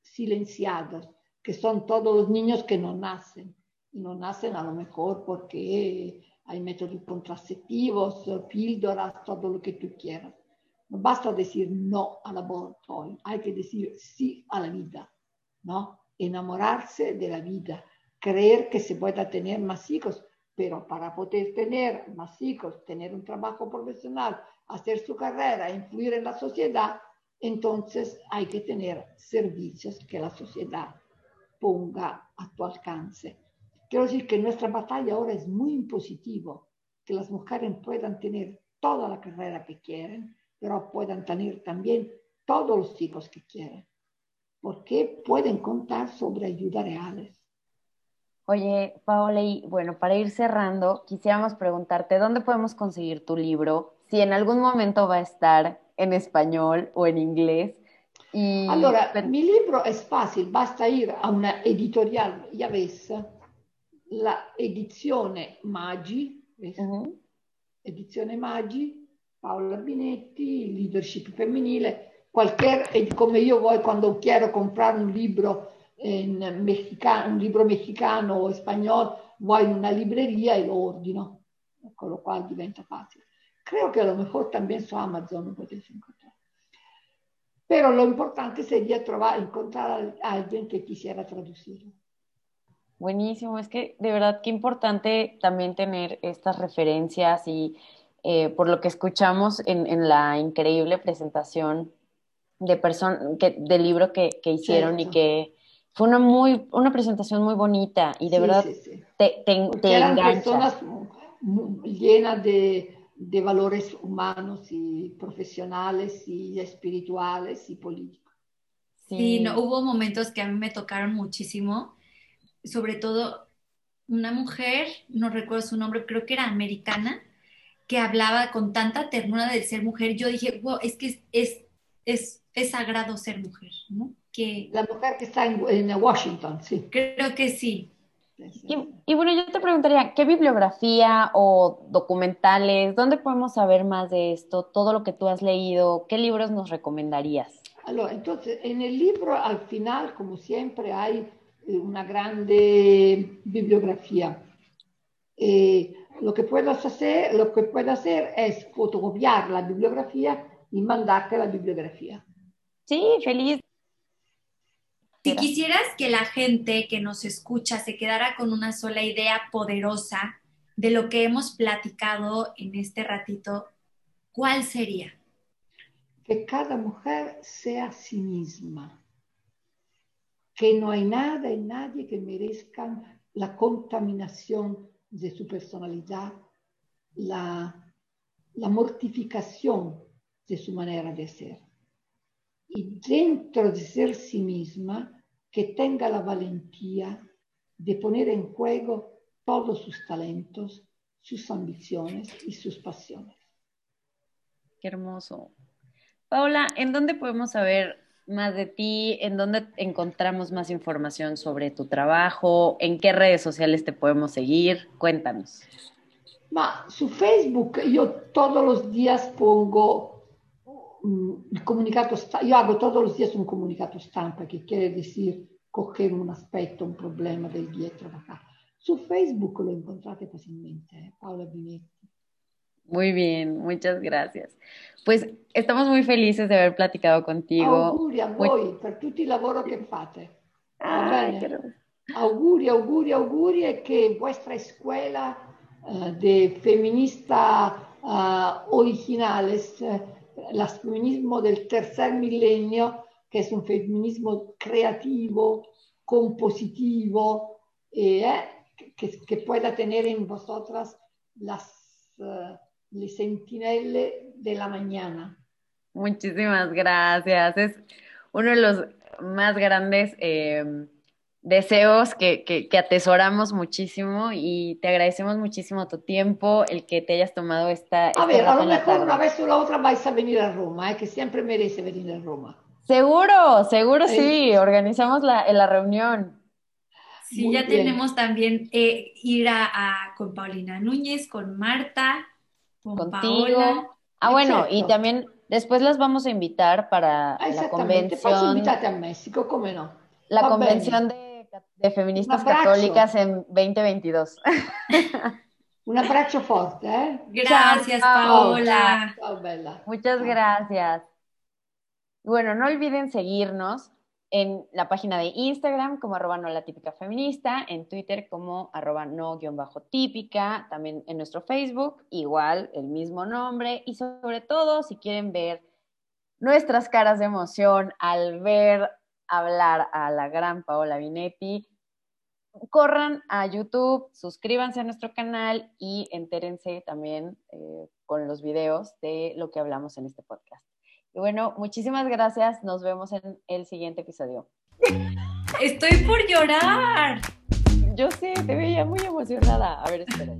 silenciados, que son todos los niños que no nacen. Y no nacen a lo mejor porque hay métodos contraceptivos, píldoras, todo lo que tú quieras. No basta decir no al aborto, hay que decir sí a la vida, ¿no? Enamorarse de la vida, creer que se pueda tener más hijos, pero para poder tener más hijos, tener un trabajo profesional, hacer su carrera, influir en la sociedad, entonces hay que tener servicios que la sociedad ponga a tu alcance. Quiero decir que nuestra batalla ahora es muy impositivo, que las mujeres puedan tener toda la carrera que quieren, pero puedan tener también todos los hijos que quieren, porque pueden contar sobre ayuda reales. Oye, Paola, y bueno, para ir cerrando, quisiéramos preguntarte, ¿dónde podemos conseguir tu libro? Si en algún momento va a estar en español o en inglés. Y... Allora, mi libro es fácil, basta ir a una editorial, ya ves, la edizione Maggi, uh-huh. edizione Maggi, Paola Binetti, leadership femminile, qualche, come io vuoi quando quiero comprare un libro in mexicano, un libro mexicano o spagnolo, vuoi in una libreria e lo ordino, con lo quale diventa facile. Creo que a lo mejor también su Amazon lo puedes encontrar. Pero lo importante sería trovar, encontrar a alguien que quisiera traducirlo. Buenísimo, es que de verdad qué importante también tener estas referencias y eh, por lo que escuchamos en, la increíble presentación de que, del libro que, hicieron y que fue una muy una presentación muy bonita y de verdad te, te, te eran personas llenas de, de valores humanos y profesionales y espirituales y políticos. Sí, no, hubo momentos que a mí me tocaron muchísimo sobre todo una mujer, no recuerdo su nombre, creo que era americana, que hablaba con tanta ternura de ser mujer. Yo dije, wow, es que es, es, es, sagrado ser mujer, ¿no? Que, La mujer que está en, Washington, sí. Creo que sí. Y, bueno, yo te preguntaría, ¿qué bibliografía o documentales, dónde podemos saber más de esto, todo lo que tú has leído, qué libros nos recomendarías? entonces, en el libro al final, como siempre, hay una grande bibliografía. Eh, lo, que puedes hacer, lo que puedo hacer es fotocopiar la bibliografía y mandarte la bibliografía. Sí, feliz. Si quisieras que la gente que nos escucha se quedara con una sola idea poderosa de lo que hemos platicado en este ratito, ¿cuál sería? Que cada mujer sea sí misma que no hay nada y nadie que merezcan la contaminación de su personalidad, la, la mortificación de su manera de ser. Y dentro de ser sí misma, que tenga la valentía de poner en juego todos sus talentos, sus ambiciones y sus pasiones. Qué hermoso. Paola, ¿en dónde podemos saber más de ti, en dónde encontramos más información sobre tu trabajo, en qué redes sociales te podemos seguir. Cuéntanos. Ma, su Facebook yo todos los días pongo il comunicato io hago todos los días un comunicato stampa che quiere decir coger un aspetto, un problema del dietro. Su Facebook lo encontrate fácilmente, ¿eh? Paola Binetti. Muy bien, muchas gracias. Pues estamos muy felices de haber platicado contigo. Auguri a voi per tutti i lavori che fate. Ay, auguri, auguri, auguri e che vostra escuela uh, de feminista uh, originales, el feminismo del tercer milenio, que es un feminismo creativo, compositivo, eh, que, que, pueda tener en vosotras las uh, les sentinelle de la mañana. Muchísimas gracias. Es uno de los más grandes eh, deseos que, que, que, atesoramos muchísimo y te agradecemos muchísimo tu tiempo, el que te hayas tomado esta... A ver, a lo mejor una vez o la otra vais a venir a Roma, eh, que siempre merece venir a Roma. Seguro, seguro sí, organizamos la, la reunión. Sí, Muy ya bien. tenemos también eh, ir a, a, con Paulina Núñez, con Marta, con contigo. Paola. Ah, bueno, Exacto. y también después las vamos a invitar para Ah, la poi convención, invitate a Messico, come no? la Va convención de, de feministas abrazo. católicas en 2022. Un abbraccio forte, eh? Gracias, Paola. Bella. Muchas gracias. Bueno, no olviden seguirnos en la página de Instagram como arroba no la típica feminista, en Twitter como arroba no guion bajo típica, también en nuestro Facebook, igual el mismo nombre y sobre todo si quieren ver nuestras caras de emoción al ver hablar a la gran Paola Vinetti, corran a YouTube, suscríbanse a nuestro canal y entérense también eh, con los videos de lo que hablamos en este podcast. Y bueno, muchísimas gracias. Nos vemos en el siguiente episodio. Estoy por llorar. Yo sé, te veía muy emocionada. A ver, espera.